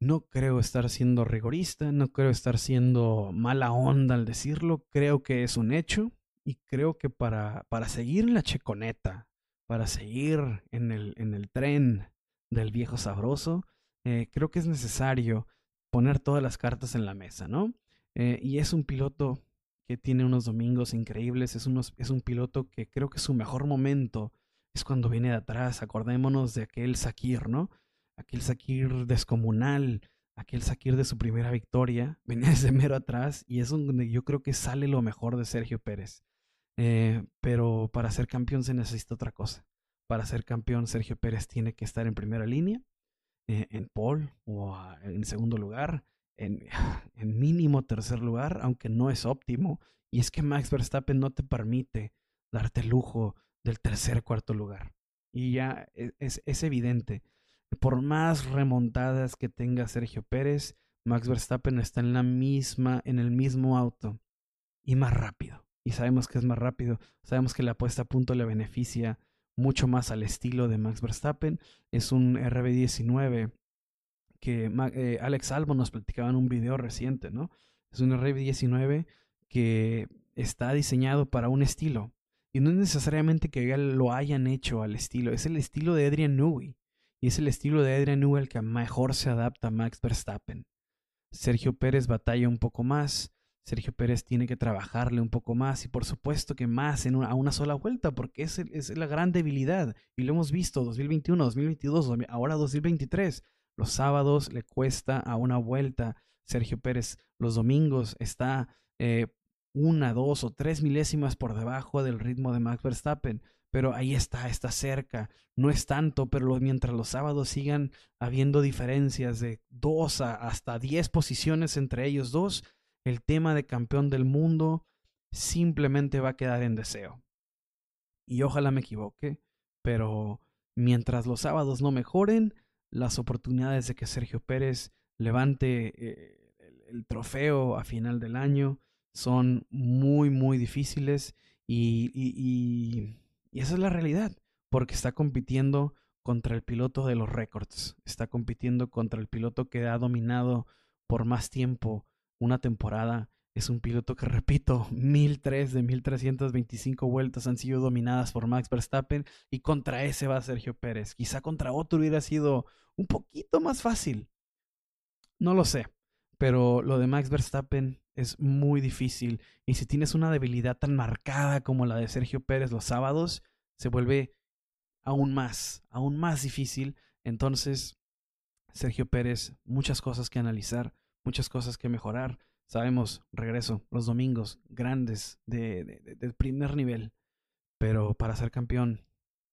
No creo estar siendo rigorista, no creo estar siendo mala onda al decirlo, creo que es un hecho y creo que para, para seguir en la checoneta, para seguir en el, en el tren del viejo sabroso, eh, creo que es necesario poner todas las cartas en la mesa, ¿no? Eh, y es un piloto que tiene unos domingos increíbles, es, unos, es un piloto que creo que su mejor momento es cuando viene de atrás, acordémonos de aquel Sakir, ¿no? Aquel Sakir descomunal, aquel Sakir de su primera victoria, venía desde mero atrás y es donde yo creo que sale lo mejor de Sergio Pérez. Eh, pero para ser campeón se necesita otra cosa. Para ser campeón, Sergio Pérez tiene que estar en primera línea eh, en pole o en segundo lugar, en, mínimo tercer lugar, aunque no es óptimo. Y es que Max Verstappen no te permite darte lujo del tercer cuarto lugar. Y ya e, es, es, evidente. Por más remontadas que tenga Sergio Pérez, Max Verstappen está en la misma, en el mismo auto y más rápido. Y sabemos que es más rápido. Sabemos que la puesta a punto le beneficia mucho más al estilo de Max Verstappen. Es un RB19 que eh, Alex Albo nos platicaba en un video reciente, ¿no? Es un RB19 que está diseñado para un estilo. Y no es necesariamente que lo hayan hecho al estilo, es el estilo de Adrian Newey. Y es el estilo de Adrian Newey el que mejor se adapta a Max Verstappen. Sergio Pérez batalla un poco más, Sergio Pérez tiene que trabajarle un poco más y por supuesto que más en a una sola vuelta porque es, es la gran debilidad y lo hemos visto 2021, 2022, ahora 2023. Los sábados le cuesta a una vuelta Sergio Pérez. Los domingos está eh, una, dos o tres milésimas por debajo del ritmo de Max Verstappen. Pero ahí está, está cerca. No es tanto, pero mientras los sábados sigan habiendo diferencias de dos a hasta diez posiciones entre ellos dos, el tema de campeón del mundo simplemente va a quedar en deseo. Y ojalá me equivoque, pero mientras los sábados no mejoren, las oportunidades de que Sergio Pérez levante eh, el, trofeo a final del año son muy, muy difíciles y, y, esa es la realidad, porque está compitiendo contra el piloto de los récords, está compitiendo contra el piloto que ha dominado por más tiempo una temporada. Es un piloto que, repito, 1003 de 1325 vueltas han sido dominadas por Max Verstappen y contra ese va Sergio Pérez. Quizá contra otro hubiera sido un poquito más fácil. No lo sé, pero lo de Max Verstappen es muy difícil y si tienes una debilidad tan marcada como la de Sergio Pérez los sábados, se vuelve aún más, aún más difícil. Entonces, Sergio Pérez, muchas cosas que analizar, muchas cosas que mejorar. Sabemos, regreso, los domingos grandes de, primer nivel, pero para ser campeón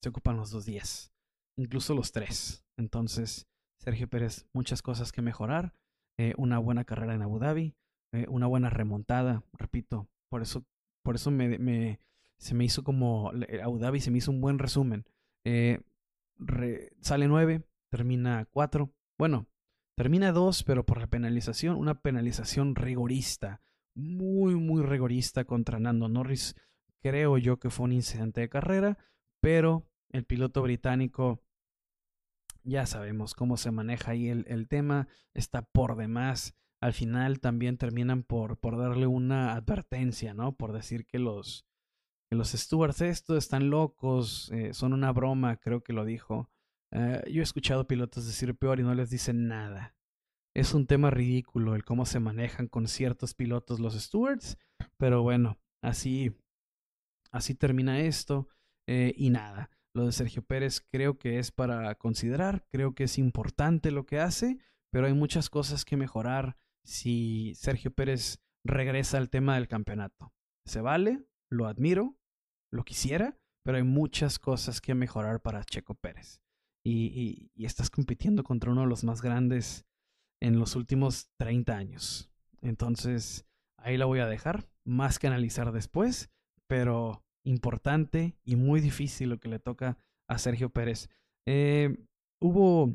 se ocupan los dos días, incluso los tres. Entonces, Sergio Pérez, muchas cosas que mejorar, eh, una buena carrera en Abu Dhabi, eh, una buena remontada, repito, por eso, por eso me, me, se me hizo como Abu Dhabi se me hizo un buen resumen. Eh, sale 9, termina 4. Bueno, termina 2, pero por la penalización, una penalización rigorista, muy, muy rigorista contra Nando Norris. Creo yo que fue un incidente de carrera, pero el piloto británico, ya sabemos cómo se maneja ahí el, el tema, está por demás. Al final también terminan por, por darle una advertencia, ¿no? Por decir que los, que los stewards están locos, eh, son una broma, creo que lo dijo. Eh, yo he escuchado pilotos decir peor y no les dicen nada. Es un tema ridículo el cómo se manejan con ciertos pilotos los stewards, pero bueno, así, así termina esto eh, y nada. Lo de Sergio Pérez creo que es para considerar, creo que es importante lo que hace, pero hay muchas cosas que mejorar si Sergio Pérez regresa al tema del campeonato. ¿Se vale? Lo admiro, lo quisiera, pero hay muchas cosas que mejorar para Checo Pérez. Y, estás compitiendo contra uno de los más grandes en los últimos 30 años. Entonces, ahí la voy a dejar, más que analizar después, pero importante y muy difícil lo que le toca a Sergio Pérez. Eh, hubo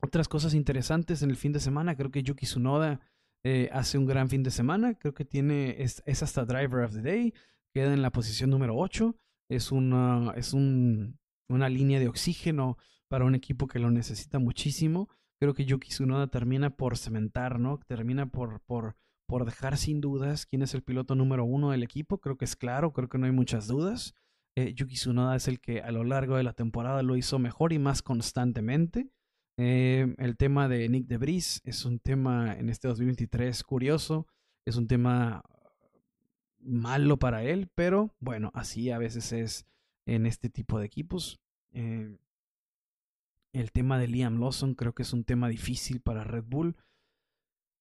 otras cosas interesantes en el fin de semana. Creo que Yuki Tsunoda eh, hace un gran fin de semana. Creo que tiene, es, es, hasta Driver of the Day queda en la posición número 8. Es una, es un, una línea de oxígeno para un equipo que lo necesita muchísimo. Creo que Yuki Tsunoda termina por cementar, ¿no? Termina por, por, por dejar sin dudas quién es el piloto número uno del equipo. Creo que es claro, creo que no hay muchas dudas. Eh, Yuki Tsunoda es el que a lo largo de la temporada lo hizo mejor y más constantemente. Eh, el tema de Nick DeBris es un tema en este 2023 curioso. Es un tema malo para él, pero bueno, así a veces es en este tipo de equipos. Eh, el tema de Liam Lawson creo que es un tema difícil para Red Bull.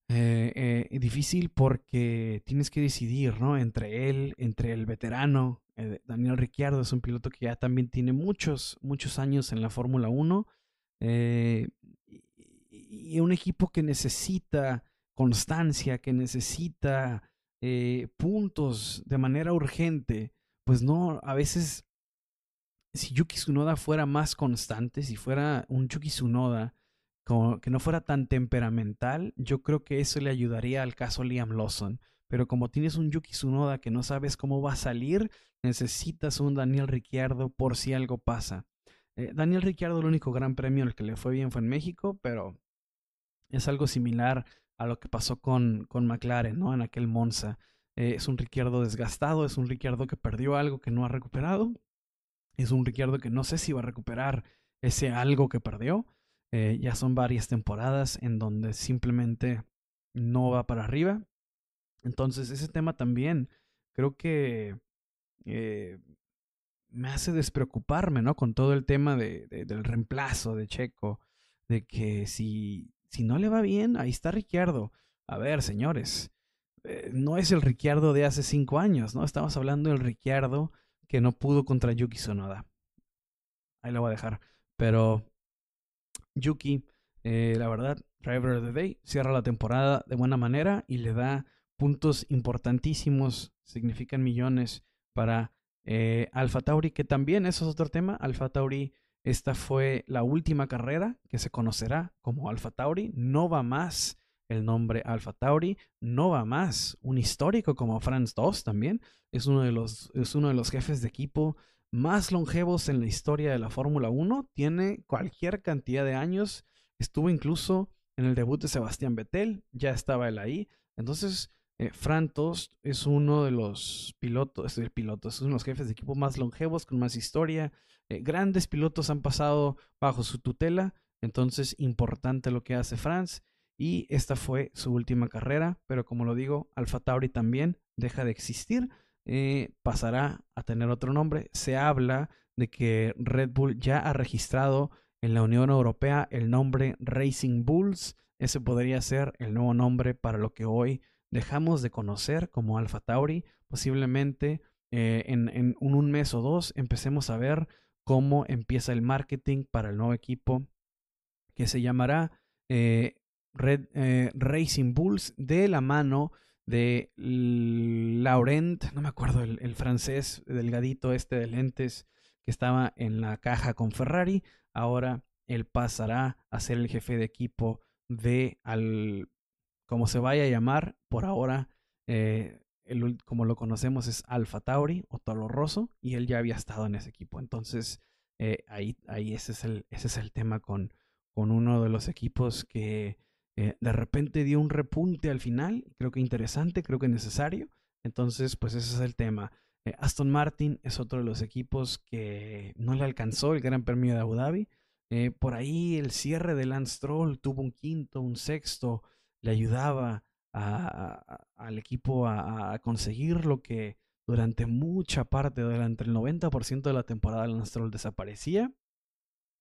Eh, eh, difícil porque tienes que decidir, ¿no? Entre él, entre el veterano, Daniel Ricciardo es un piloto que ya también tiene muchos, muchos años en la Fórmula 1 y un equipo que necesita constancia, que necesita puntos de manera urgente, pues no, a veces, si Yuki Tsunoda fuera más constante, si fuera un Yuki Tsunoda que no fuera tan temperamental, yo creo que eso le ayudaría al caso Liam Lawson. Pero como tienes un Yuki Tsunoda que no sabes cómo va a salir, necesitas un Daniel Ricciardo por si algo pasa. Eh, Daniel Ricciardo, el único gran premio el que le fue bien fue en México, pero es algo similar a lo que pasó con, con McLaren, ¿no? En aquel Monza. Eh, es un Ricciardo desgastado, es un Ricciardo que perdió algo que no ha recuperado. Es un Ricciardo que no sé si va a recuperar ese algo que perdió. Eh, ya son varias temporadas en donde simplemente no va para arriba. Entonces ese tema también creo que eh, me hace despreocuparme, ¿no? Con todo el tema de, del reemplazo de Checo, de que si si no le va bien, ahí está Ricciardo. A ver, señores, eh, no es el Ricciardo de hace cinco años, ¿no? Estamos hablando del Ricciardo que no pudo contra Yuki Sonoda. Ahí lo voy a dejar. Pero Yuki, eh, la verdad, Driver of the Day cierra la temporada de buena manera y le da puntos importantísimos, significan millones para eh, Tauri, que también eso es otro tema. Alfa Tauri, esta fue la última carrera que se conocerá como Alfa Tauri. No va más el nombre Alfa Tauri, no va más un histórico como Franz Doss también. Es uno de los, es uno de los jefes de equipo más longevos en la historia de la Fórmula 1. Tiene cualquier cantidad de años. Estuvo incluso en el debut de Sebastián Vettel, ya estaba él ahí. Entonces, eh, Fran Tost es uno de los pilotos, el piloto, es uno de los jefes de equipo más longevos, con más historia. Eh, grandes pilotos han pasado bajo su tutela, entonces importante lo que hace Franz. Y esta fue su última carrera, pero como lo digo, Alfa Tauri también deja de existir, eh, pasará a tener otro nombre. Se habla de que Red Bull ya ha registrado en la Unión Europea el nombre Racing Bulls. Ese podría ser el nuevo nombre para lo que hoy dejamos de conocer como Alpha Tauri, posiblemente eh, en, un mes o dos empecemos a ver cómo empieza el marketing para el nuevo equipo que se llamará eh, Red, eh, Racing Bulls de la mano de Laurent, no me acuerdo el, francés delgadito este de lentes que estaba en la caja con Ferrari, ahora él pasará a ser el jefe de equipo de al como se vaya a llamar, por ahora, eh, como lo conocemos, es Alfa Tauri o Toro Rosso, y él ya había estado en ese equipo. Entonces, eh, ahí, ahí ese, es el, ese es el tema con, con uno de los equipos que eh, de repente dio un repunte al final, creo que interesante, creo que necesario. Entonces, pues ese es el tema. Aston Martin es otro de los equipos que no le alcanzó el Gran Premio de Abu Dhabi. por ahí el cierre de Lance Stroll tuvo un quinto, un sexto le ayudaba al equipo a, conseguir lo que durante mucha parte, durante el 90% de la temporada, el Stroll desaparecía.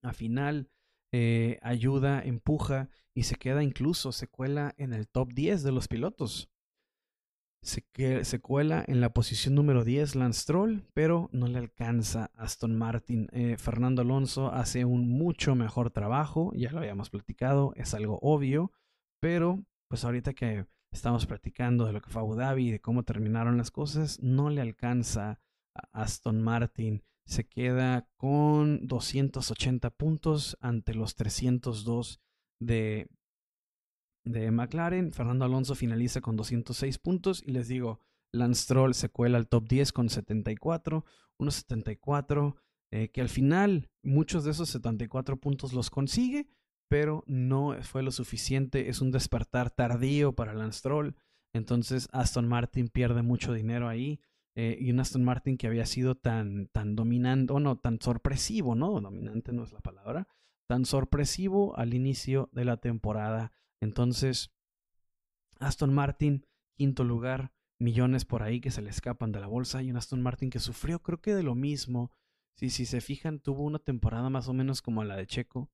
A final eh, ayuda, empuja y se queda incluso, se cuela en el top 10 de los pilotos. Se, se cuela en la posición número 10 Lance Stroll, pero no le alcanza Aston Martin. Eh, Fernando Alonso hace un mucho mejor trabajo, ya lo habíamos platicado, es algo obvio, pero pues ahorita que estamos platicando de lo que fue Abu Dhabi y de cómo terminaron las cosas, no le alcanza a Aston Martin. Se queda con 280 puntos ante los 302 de, de McLaren. Fernando Alonso finaliza con 206 puntos y les digo, Lance Stroll se cuela al top 10 con 74, unos 74 eh, que al final muchos de esos 74 puntos los consigue, pero no fue lo suficiente. Es un despertar tardío para Lance Stroll. Entonces Aston Martin pierde mucho dinero ahí. Eh, y un Aston Martin que había sido tan, tan dominante, o no, tan sorpresivo, ¿no? Dominante no es la palabra. Tan sorpresivo al inicio de la temporada. Entonces, Aston Martin, quinto lugar, millones por ahí que se le escapan de la bolsa. Y un Aston Martin que sufrió, creo que de lo mismo. Si, si se fijan, tuvo una temporada más o menos como la de Checo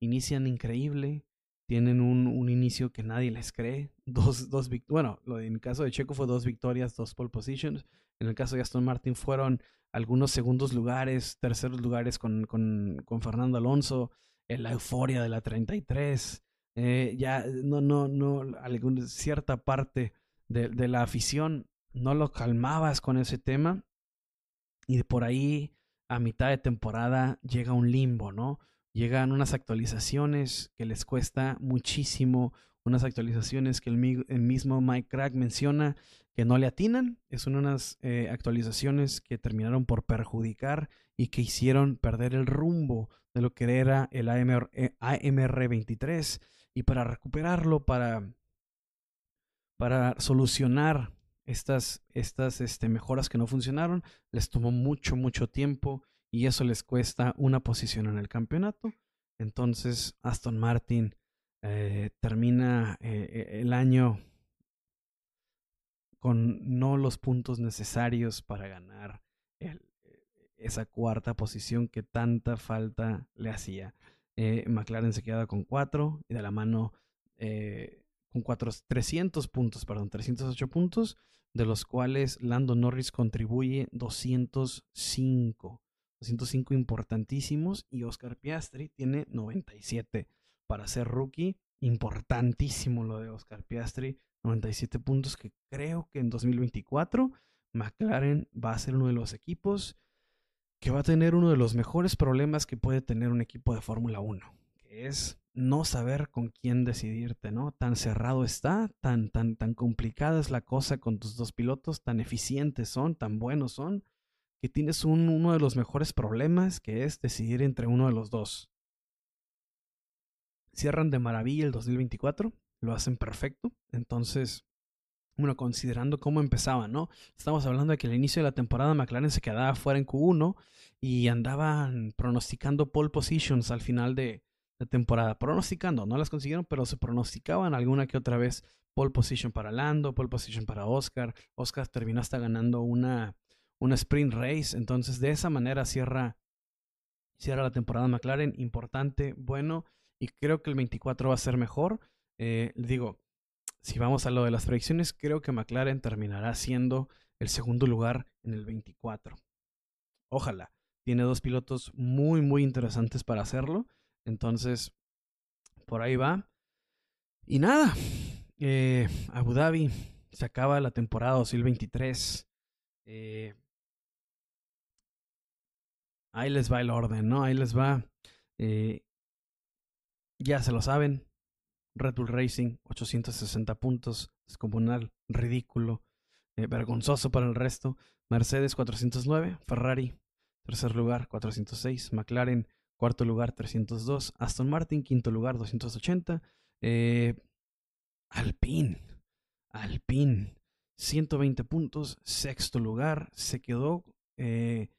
inician increíble, tienen un, un inicio que nadie les cree, dos, dos bueno, en el caso de Checo fue dos victorias, dos pole positions, en el caso de Aston Martin fueron algunos segundos lugares, terceros lugares con, con, con Fernando Alonso, en la euforia de la 33, eh, ya no, no, no, alguna, cierta parte de, de la afición no lo calmabas con ese tema y por ahí a mitad de temporada llega un limbo, ¿no? Llegan unas actualizaciones que les cuesta muchísimo, unas actualizaciones que el, mismo Mike Crack menciona que no le atinan, es unas eh, actualizaciones que terminaron por perjudicar y que hicieron perder el rumbo de lo que era el AMR, AMR 23 y para recuperarlo, para, para solucionar estas, estas este, mejoras que no funcionaron, les tomó mucho, mucho tiempo y eso les cuesta una posición en el campeonato. Entonces Aston Martin eh, termina eh, eh, el año con no los puntos necesarios para ganar esa cuarta posición que tanta falta le hacía. McLaren se queda con cuatro y de la mano con cuatro, 300 puntos, perdón, 308 puntos, de los cuales Lando Norris contribuye 205. 205 importantísimos y Oscar Piastri tiene 97 para ser rookie. Importantísimo lo de Oscar Piastri. 97 puntos que creo que en 2024 McLaren va a ser uno de los equipos que va a tener uno de los mejores problemas que puede tener un equipo de Fórmula 1, que es no saber con quién decidirte, ¿no? Tan cerrado está, tan, tan, tan complicada es la cosa con tus dos pilotos, tan eficientes son, tan buenos son, que tienes uno de los mejores problemas, que es decidir entre uno de los dos. Cierran de maravilla el 2024, lo hacen perfecto, entonces bueno, considerando cómo empezaba, ¿no? Estamos hablando de que al inicio de la temporada McLaren se quedaba fuera en Q1 y andaban pronosticando pole positions al final de la temporada. Pronosticando, no las consiguieron, pero se pronosticaban alguna que otra vez pole position para Lando, pole position para Oscar. Oscar terminó hasta ganando una, una sprint race, entonces de esa manera cierra, cierra la temporada McLaren, importante, bueno, y creo que el 24 va a ser mejor. Eh, digo, si vamos a lo de las predicciones, creo que McLaren terminará siendo el segundo lugar en el 24. Ojalá. Tiene dos pilotos muy, muy interesantes para hacerlo. Entonces, por ahí va. Y nada, eh, Abu Dhabi se acaba la temporada 2023. Eh, ahí les va el orden, ¿no? Ahí les va. Eh, ya se lo saben. Red Bull Racing, 860 puntos, descomunal, ridículo, eh, vergonzoso para el resto. Mercedes, 409, Ferrari, tercer lugar, 406, McLaren, cuarto lugar, 302, Aston Martin, quinto lugar, 280, eh, Alpine, Alpine, 120 puntos, sexto lugar, se quedó eh,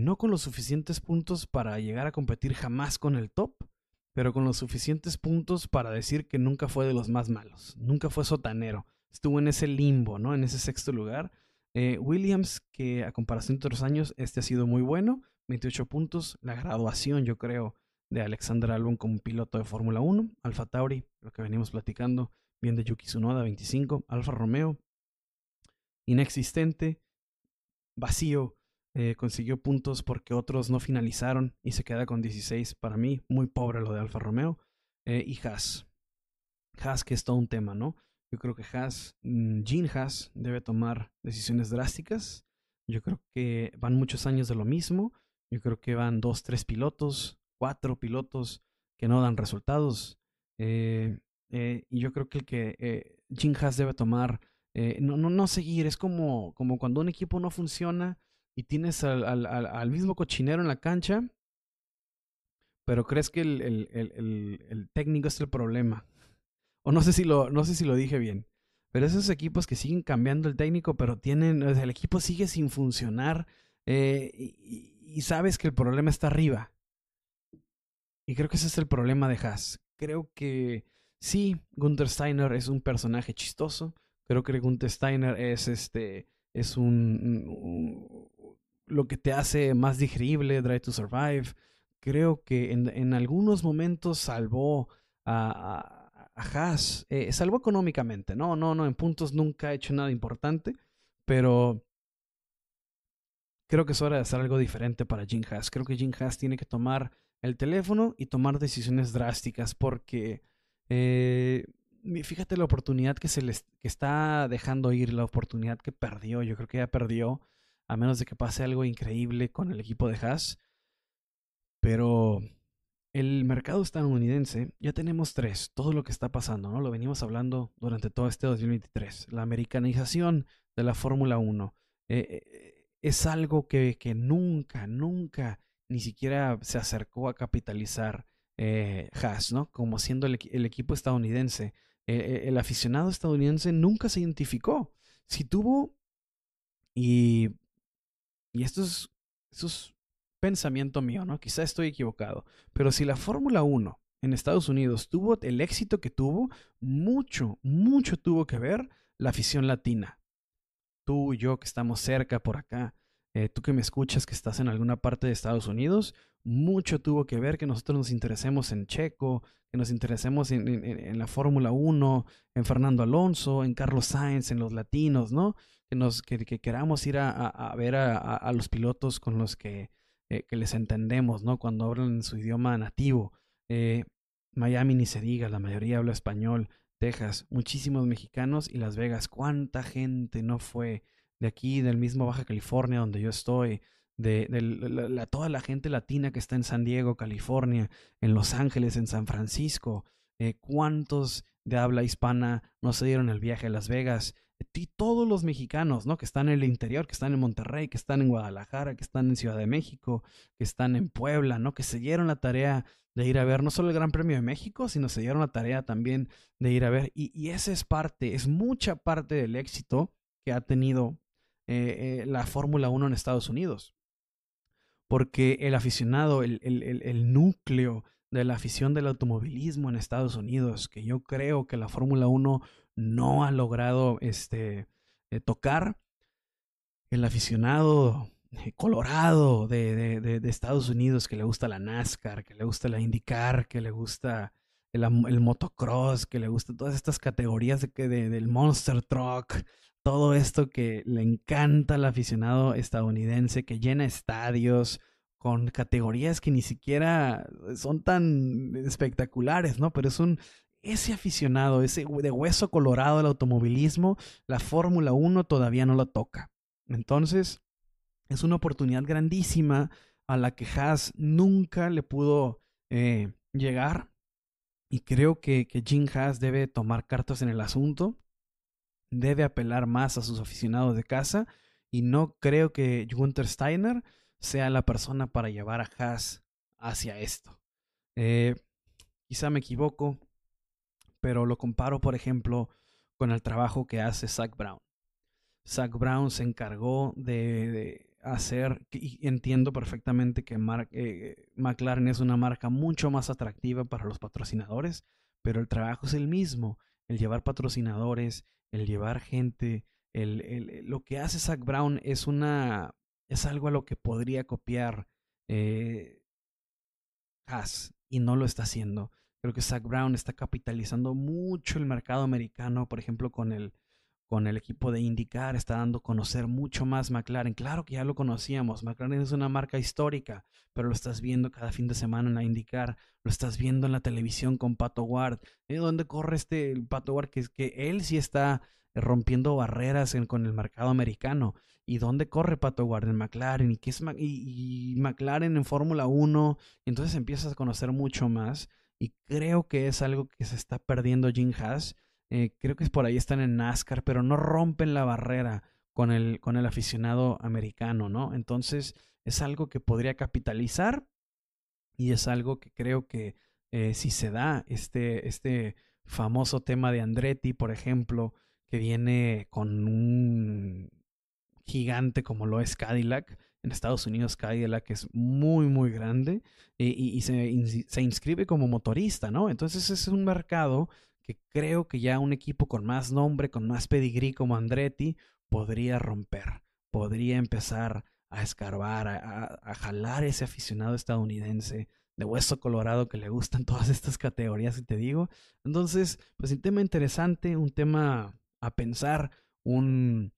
no con los suficientes puntos para llegar a competir jamás con el top, pero con los suficientes puntos para decir que nunca fue de los más malos, nunca fue sotanero, estuvo en ese limbo, ¿no? En ese sexto lugar. Eh, Williams, que a comparación de otros años, este ha sido muy bueno, 28 puntos, la graduación, yo creo, de Alexander Albon como piloto de Fórmula 1, Alfa Tauri, lo que venimos platicando, bien de Yuki Tsunoda, 25, Alfa Romeo, inexistente, vacío, eh, consiguió puntos porque otros no finalizaron y se queda con 16. Para mí, muy pobre lo de Alfa Romeo. Eh, y Haas. Haas, que es todo un tema, ¿no? Yo creo que Haas, mm, Gene Haas, debe tomar decisiones drásticas. Yo creo que van muchos años de lo mismo. Yo creo que van dos, tres pilotos, cuatro pilotos que no dan resultados. Eh, y yo creo que el que Gene Haas debe tomar, no, no, no seguir, es como, como cuando un equipo no funciona y tienes al, al, al, mismo cochinero en la cancha, pero crees que el, el, el, técnico es el problema. O no sé, si lo, no sé si lo dije bien. Pero esos equipos que siguen cambiando el técnico, pero tienen, el equipo sigue sin funcionar eh, y, sabes que el problema está arriba. Y creo que ese es el problema de Haas. Creo que sí, Gunther Steiner es un personaje chistoso. Creo que Gunther Steiner es este es un, lo que te hace más digerible Drive to Survive. Creo que en, en algunos momentos salvó a, a, Haas, eh, salvó económicamente, no, no, no, en puntos nunca ha hecho nada importante, pero creo que es hora de hacer algo diferente para Jim Haas. Creo que Jim Haas tiene que tomar el teléfono y tomar decisiones drásticas porque eh, fíjate la oportunidad que se les que está dejando ir, la oportunidad que perdió. Yo creo que ya perdió a menos de que pase algo increíble con el equipo de Haas. Pero el mercado estadounidense, ya tenemos tres, todo lo que está pasando, ¿no? Lo venimos hablando durante todo este 2023. La americanización de la Fórmula 1 eh, eh, es algo que, que, nunca, nunca ni siquiera se acercó a capitalizar eh, Haas, ¿no? Como siendo el, el equipo estadounidense. el aficionado estadounidense nunca se identificó. Si tuvo, y y esto es, pensamiento mío, ¿no? Quizá estoy equivocado, pero si la Fórmula 1 en Estados Unidos tuvo el éxito que tuvo, mucho, mucho tuvo que ver la afición latina. Tú y yo que estamos cerca por acá, eh, tú que me escuchas que estás en alguna parte de Estados Unidos, mucho tuvo que ver que nosotros nos interesemos en Checo, que nos interesemos en, en la Fórmula 1, en Fernando Alonso, en Carlos Sainz, en los latinos, ¿no? Que, nos, que, queramos ir a, ver a, los pilotos con los que, eh, que, les entendemos, ¿no? Cuando hablan en su idioma nativo. Eh, Miami ni se diga, la mayoría habla español. Texas, muchísimos mexicanos y Las Vegas, cuánta gente no fue de aquí, del mismo Baja California donde yo estoy, de, toda la gente latina que está en San Diego, California, en Los Ángeles, en San Francisco, eh, cuántos de habla hispana no se dieron el viaje a Las Vegas, y todos los mexicanos, ¿no? Que están en el interior, que están en Monterrey, que están en Guadalajara, que están en Ciudad de México, que están en Puebla, ¿no? Que se dieron la tarea de ir a ver no solo el Gran Premio de México, sino se dieron la tarea también de ir a ver. Y, esa es parte, es mucha parte del éxito que ha tenido eh, eh, la Fórmula 1 en Estados Unidos. Porque el aficionado, el, el, el, núcleo de la afición del automovilismo en Estados Unidos, que yo creo que la Fórmula 1 no ha logrado este, eh, tocar, el aficionado colorado de, de, de, Estados Unidos que le gusta la NASCAR, que le gusta la IndyCar, que le gusta el, el motocross, que le gusta todas estas categorías de, del Monster Truck, todo esto que le encanta al aficionado estadounidense, que llena estadios con categorías que ni siquiera son tan espectaculares, ¿no? Pero es un, ese aficionado, ese de hueso colorado del automovilismo, la Fórmula 1 todavía no lo toca. Entonces, es una oportunidad grandísima a la que Haas nunca le pudo eh, llegar. Y creo que, que Jim Haas debe tomar cartas en el asunto debe apelar más a sus aficionados de casa y no creo que Gunther Steiner sea la persona para llevar a Haas hacia esto. Eh, quizá me equivoco, pero lo comparo, por ejemplo, con el trabajo que hace Zach Brown. Zach Brown se encargó de, hacer, y entiendo perfectamente que eh, McLaren es una marca mucho más atractiva para los patrocinadores, pero el trabajo es el mismo, el llevar patrocinadores, el llevar gente, el, el, lo que hace Zach Brown es una, es algo a lo que podría copiar eh, Haas y no lo está haciendo. Creo que Zach Brown está capitalizando mucho el mercado americano, por ejemplo, con el, con el equipo de IndyCar, está dando a conocer mucho más McLaren. Claro que ya lo conocíamos, McLaren es una marca histórica, pero lo estás viendo cada fin de semana en la IndyCar, lo estás viendo en la televisión con Pato Ward. ¿Eh? ¿Dónde corre este el Pato Ward? Que, que él sí está rompiendo barreras con el mercado americano. ¿Y dónde corre Pato Ward? En McLaren. ¿Y, qué es y, McLaren en Fórmula 1? Entonces empiezas a conocer mucho más. Y creo que es algo que se está perdiendo Jim Haas eh, creo que por ahí están en NASCAR, pero no rompen la barrera con el, con el aficionado americano, ¿no? Entonces es algo que podría capitalizar y es algo que creo que eh, si se da este, este famoso tema de Andretti, por ejemplo, que viene con un gigante como lo es Cadillac, en Estados Unidos Cadillac es muy muy grande y, y se, se, inscribe como motorista, ¿no? Entonces es un mercado que creo que ya un equipo con más nombre, con más pedigrí como Andretti, podría romper, podría empezar a escarbar, a, jalar ese aficionado estadounidense de hueso colorado que le gustan todas estas categorías y te digo. Entonces, pues un tema interesante, un tema a pensar, un...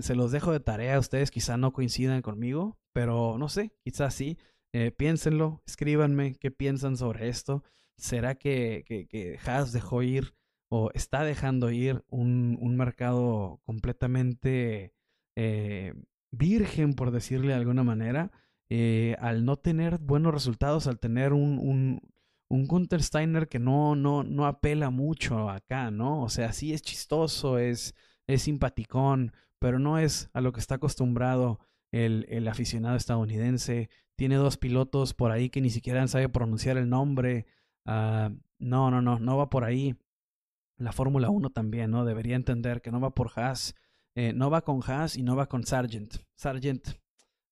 Se los dejo de tarea, ustedes quizá no coincidan conmigo, pero no sé, quizás sí. Eh, piénsenlo, escríbanme qué piensan sobre esto. ¿Será que, que, Haas dejó ir o está dejando ir un, un mercado completamente eh, virgen, por decirle de alguna manera, eh, al no tener buenos resultados, al tener un, un, un Steiner que no, no, no apela mucho acá, ¿no? O sea, sí es chistoso, es, es simpaticón, pero no es a lo que está acostumbrado el, el aficionado estadounidense. Tiene dos pilotos por ahí que ni siquiera sabe pronunciar el nombre. Ah, no, no, no, no va por ahí. La Fórmula 1 también, ¿no? Debería entender que no va por Haas, eh, no va con Haas y no va con Sargent. Sargent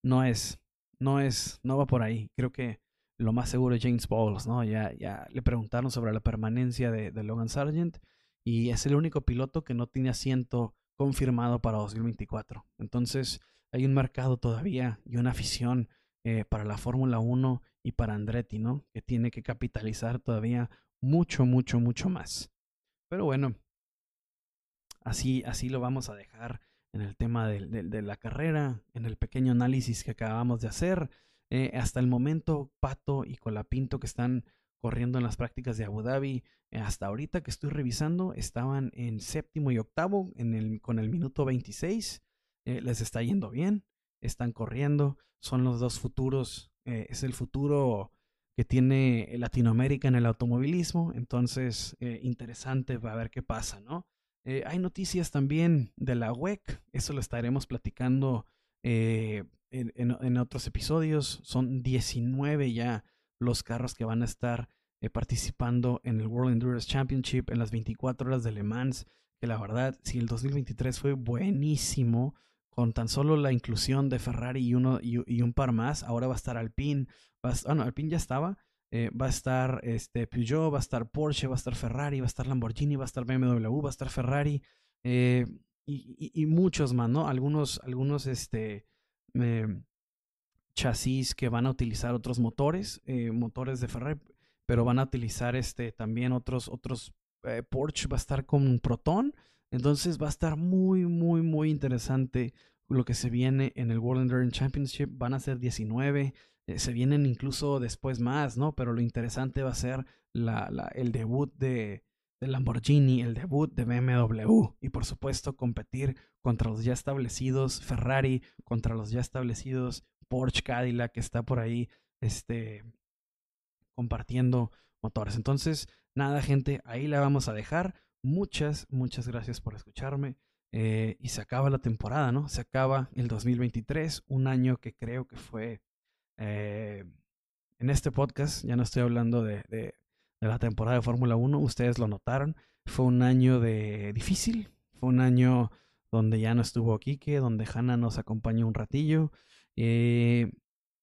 no es, no es, no va por ahí. Creo que lo más seguro es James Bowles, ¿no? Ya, ya le preguntaron sobre la permanencia de, de Logan Sargent y es el único piloto que no tiene asiento confirmado para 2024. Entonces, hay un mercado todavía y una afición eh, para la Fórmula 1 y para Andretti, ¿no? Que tiene que capitalizar todavía mucho, mucho, mucho más. Pero bueno, así, así lo vamos a dejar en el tema de, de, la carrera, en el pequeño análisis que acabamos de hacer. Eh, hasta el momento, Pato y Colapinto, que están corriendo en las prácticas de Abu Dhabi. Eh, hasta ahorita que estoy revisando, estaban en séptimo y octavo con el minuto 26. Eh, les está yendo bien, están corriendo, son los dos futuros, eh, es el futuro que tiene Latinoamérica en el automovilismo, entonces interesante va a ver qué pasa, ¿no? hay noticias también de la WEC, eso lo estaremos platicando en, otros episodios, son 19 ya los carros que van a estar eh, participando en el World Endurance Championship en las 24 horas de Le Mans, que la verdad, si el 2023 fue buenísimo, con tan solo la inclusión de Ferrari y, uno, y, un par más, ahora va a estar Alpine, va ah, no, Alpine ya estaba, eh, va a estar este, Peugeot, va a estar Porsche, va a estar Ferrari, va a estar Lamborghini, va a estar BMW, va a estar Ferrari eh, y, y, muchos más, ¿no? Algunos, algunos, este, chasis que van a utilizar otros motores, eh, motores de Ferrari, pero van a utilizar este, también otros, otros, eh, Porsche va a estar con Proton, entonces va a estar muy, muy, muy interesante lo que se viene en el World Endurance Championship, van a ser 19, eh, se vienen incluso después más, ¿no? Pero lo interesante va a ser la, el debut de, de Lamborghini, el debut de BMW y por supuesto competir contra los ya establecidos Ferrari, contra los ya establecidos Porsche Cadillac que está por ahí este, compartiendo motores. Entonces, nada, gente, ahí la vamos a dejar. Muchas, muchas gracias por escucharme. Eh, y se acaba la temporada, ¿no? Se acaba el 2023, un año que creo que fue eh, en este podcast, ya no estoy hablando de, la temporada de Fórmula 1, ustedes lo notaron, fue un año de difícil, fue un año donde ya no estuvo Kike, donde Hanna nos acompañó un ratillo, eh,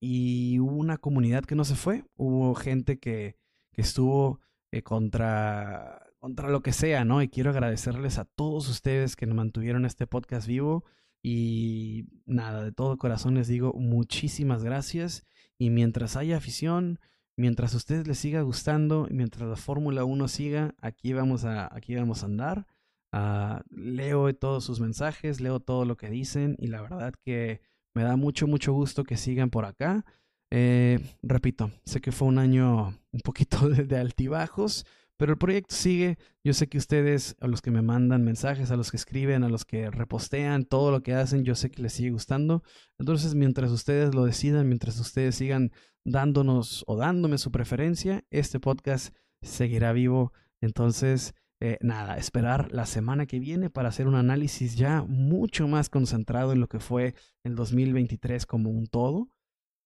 y hubo una comunidad que no se fue, hubo gente que, que estuvo eh, contra, contra lo que sea, ¿no? Y quiero agradecerles a todos ustedes que nos mantuvieron este podcast vivo. Y nada, de todo corazón les digo muchísimas gracias. Y mientras haya afición, mientras a ustedes les siga gustando, mientras la Fórmula 1 siga, aquí vamos a, aquí vamos a andar. Uh, leo todos sus mensajes, leo todo lo que dicen y la verdad que me da mucho, mucho gusto que sigan por acá. Eh, repito, sé que fue un año un poquito de, altibajos, pero el proyecto sigue. Yo sé que ustedes, a los que me mandan mensajes, a los que escriben, a los que repostean, todo lo que hacen, yo sé que les sigue gustando. Entonces, mientras ustedes lo decidan, mientras ustedes sigan dándonos o dándome su preferencia, este podcast seguirá vivo. Entonces, eh, nada, esperar la semana que viene para hacer un análisis ya mucho más concentrado en lo que fue el 2023 como un todo.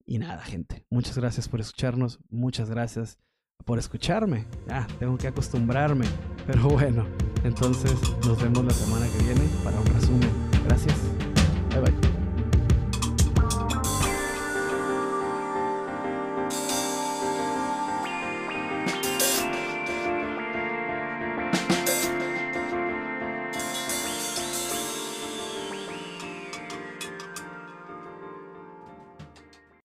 Y nada, gente, muchas gracias por escucharnos, muchas gracias por escucharme. Ya, tengo que acostumbrarme, pero bueno, entonces nos vemos la semana que viene para un resumen. Gracias. Bye bye.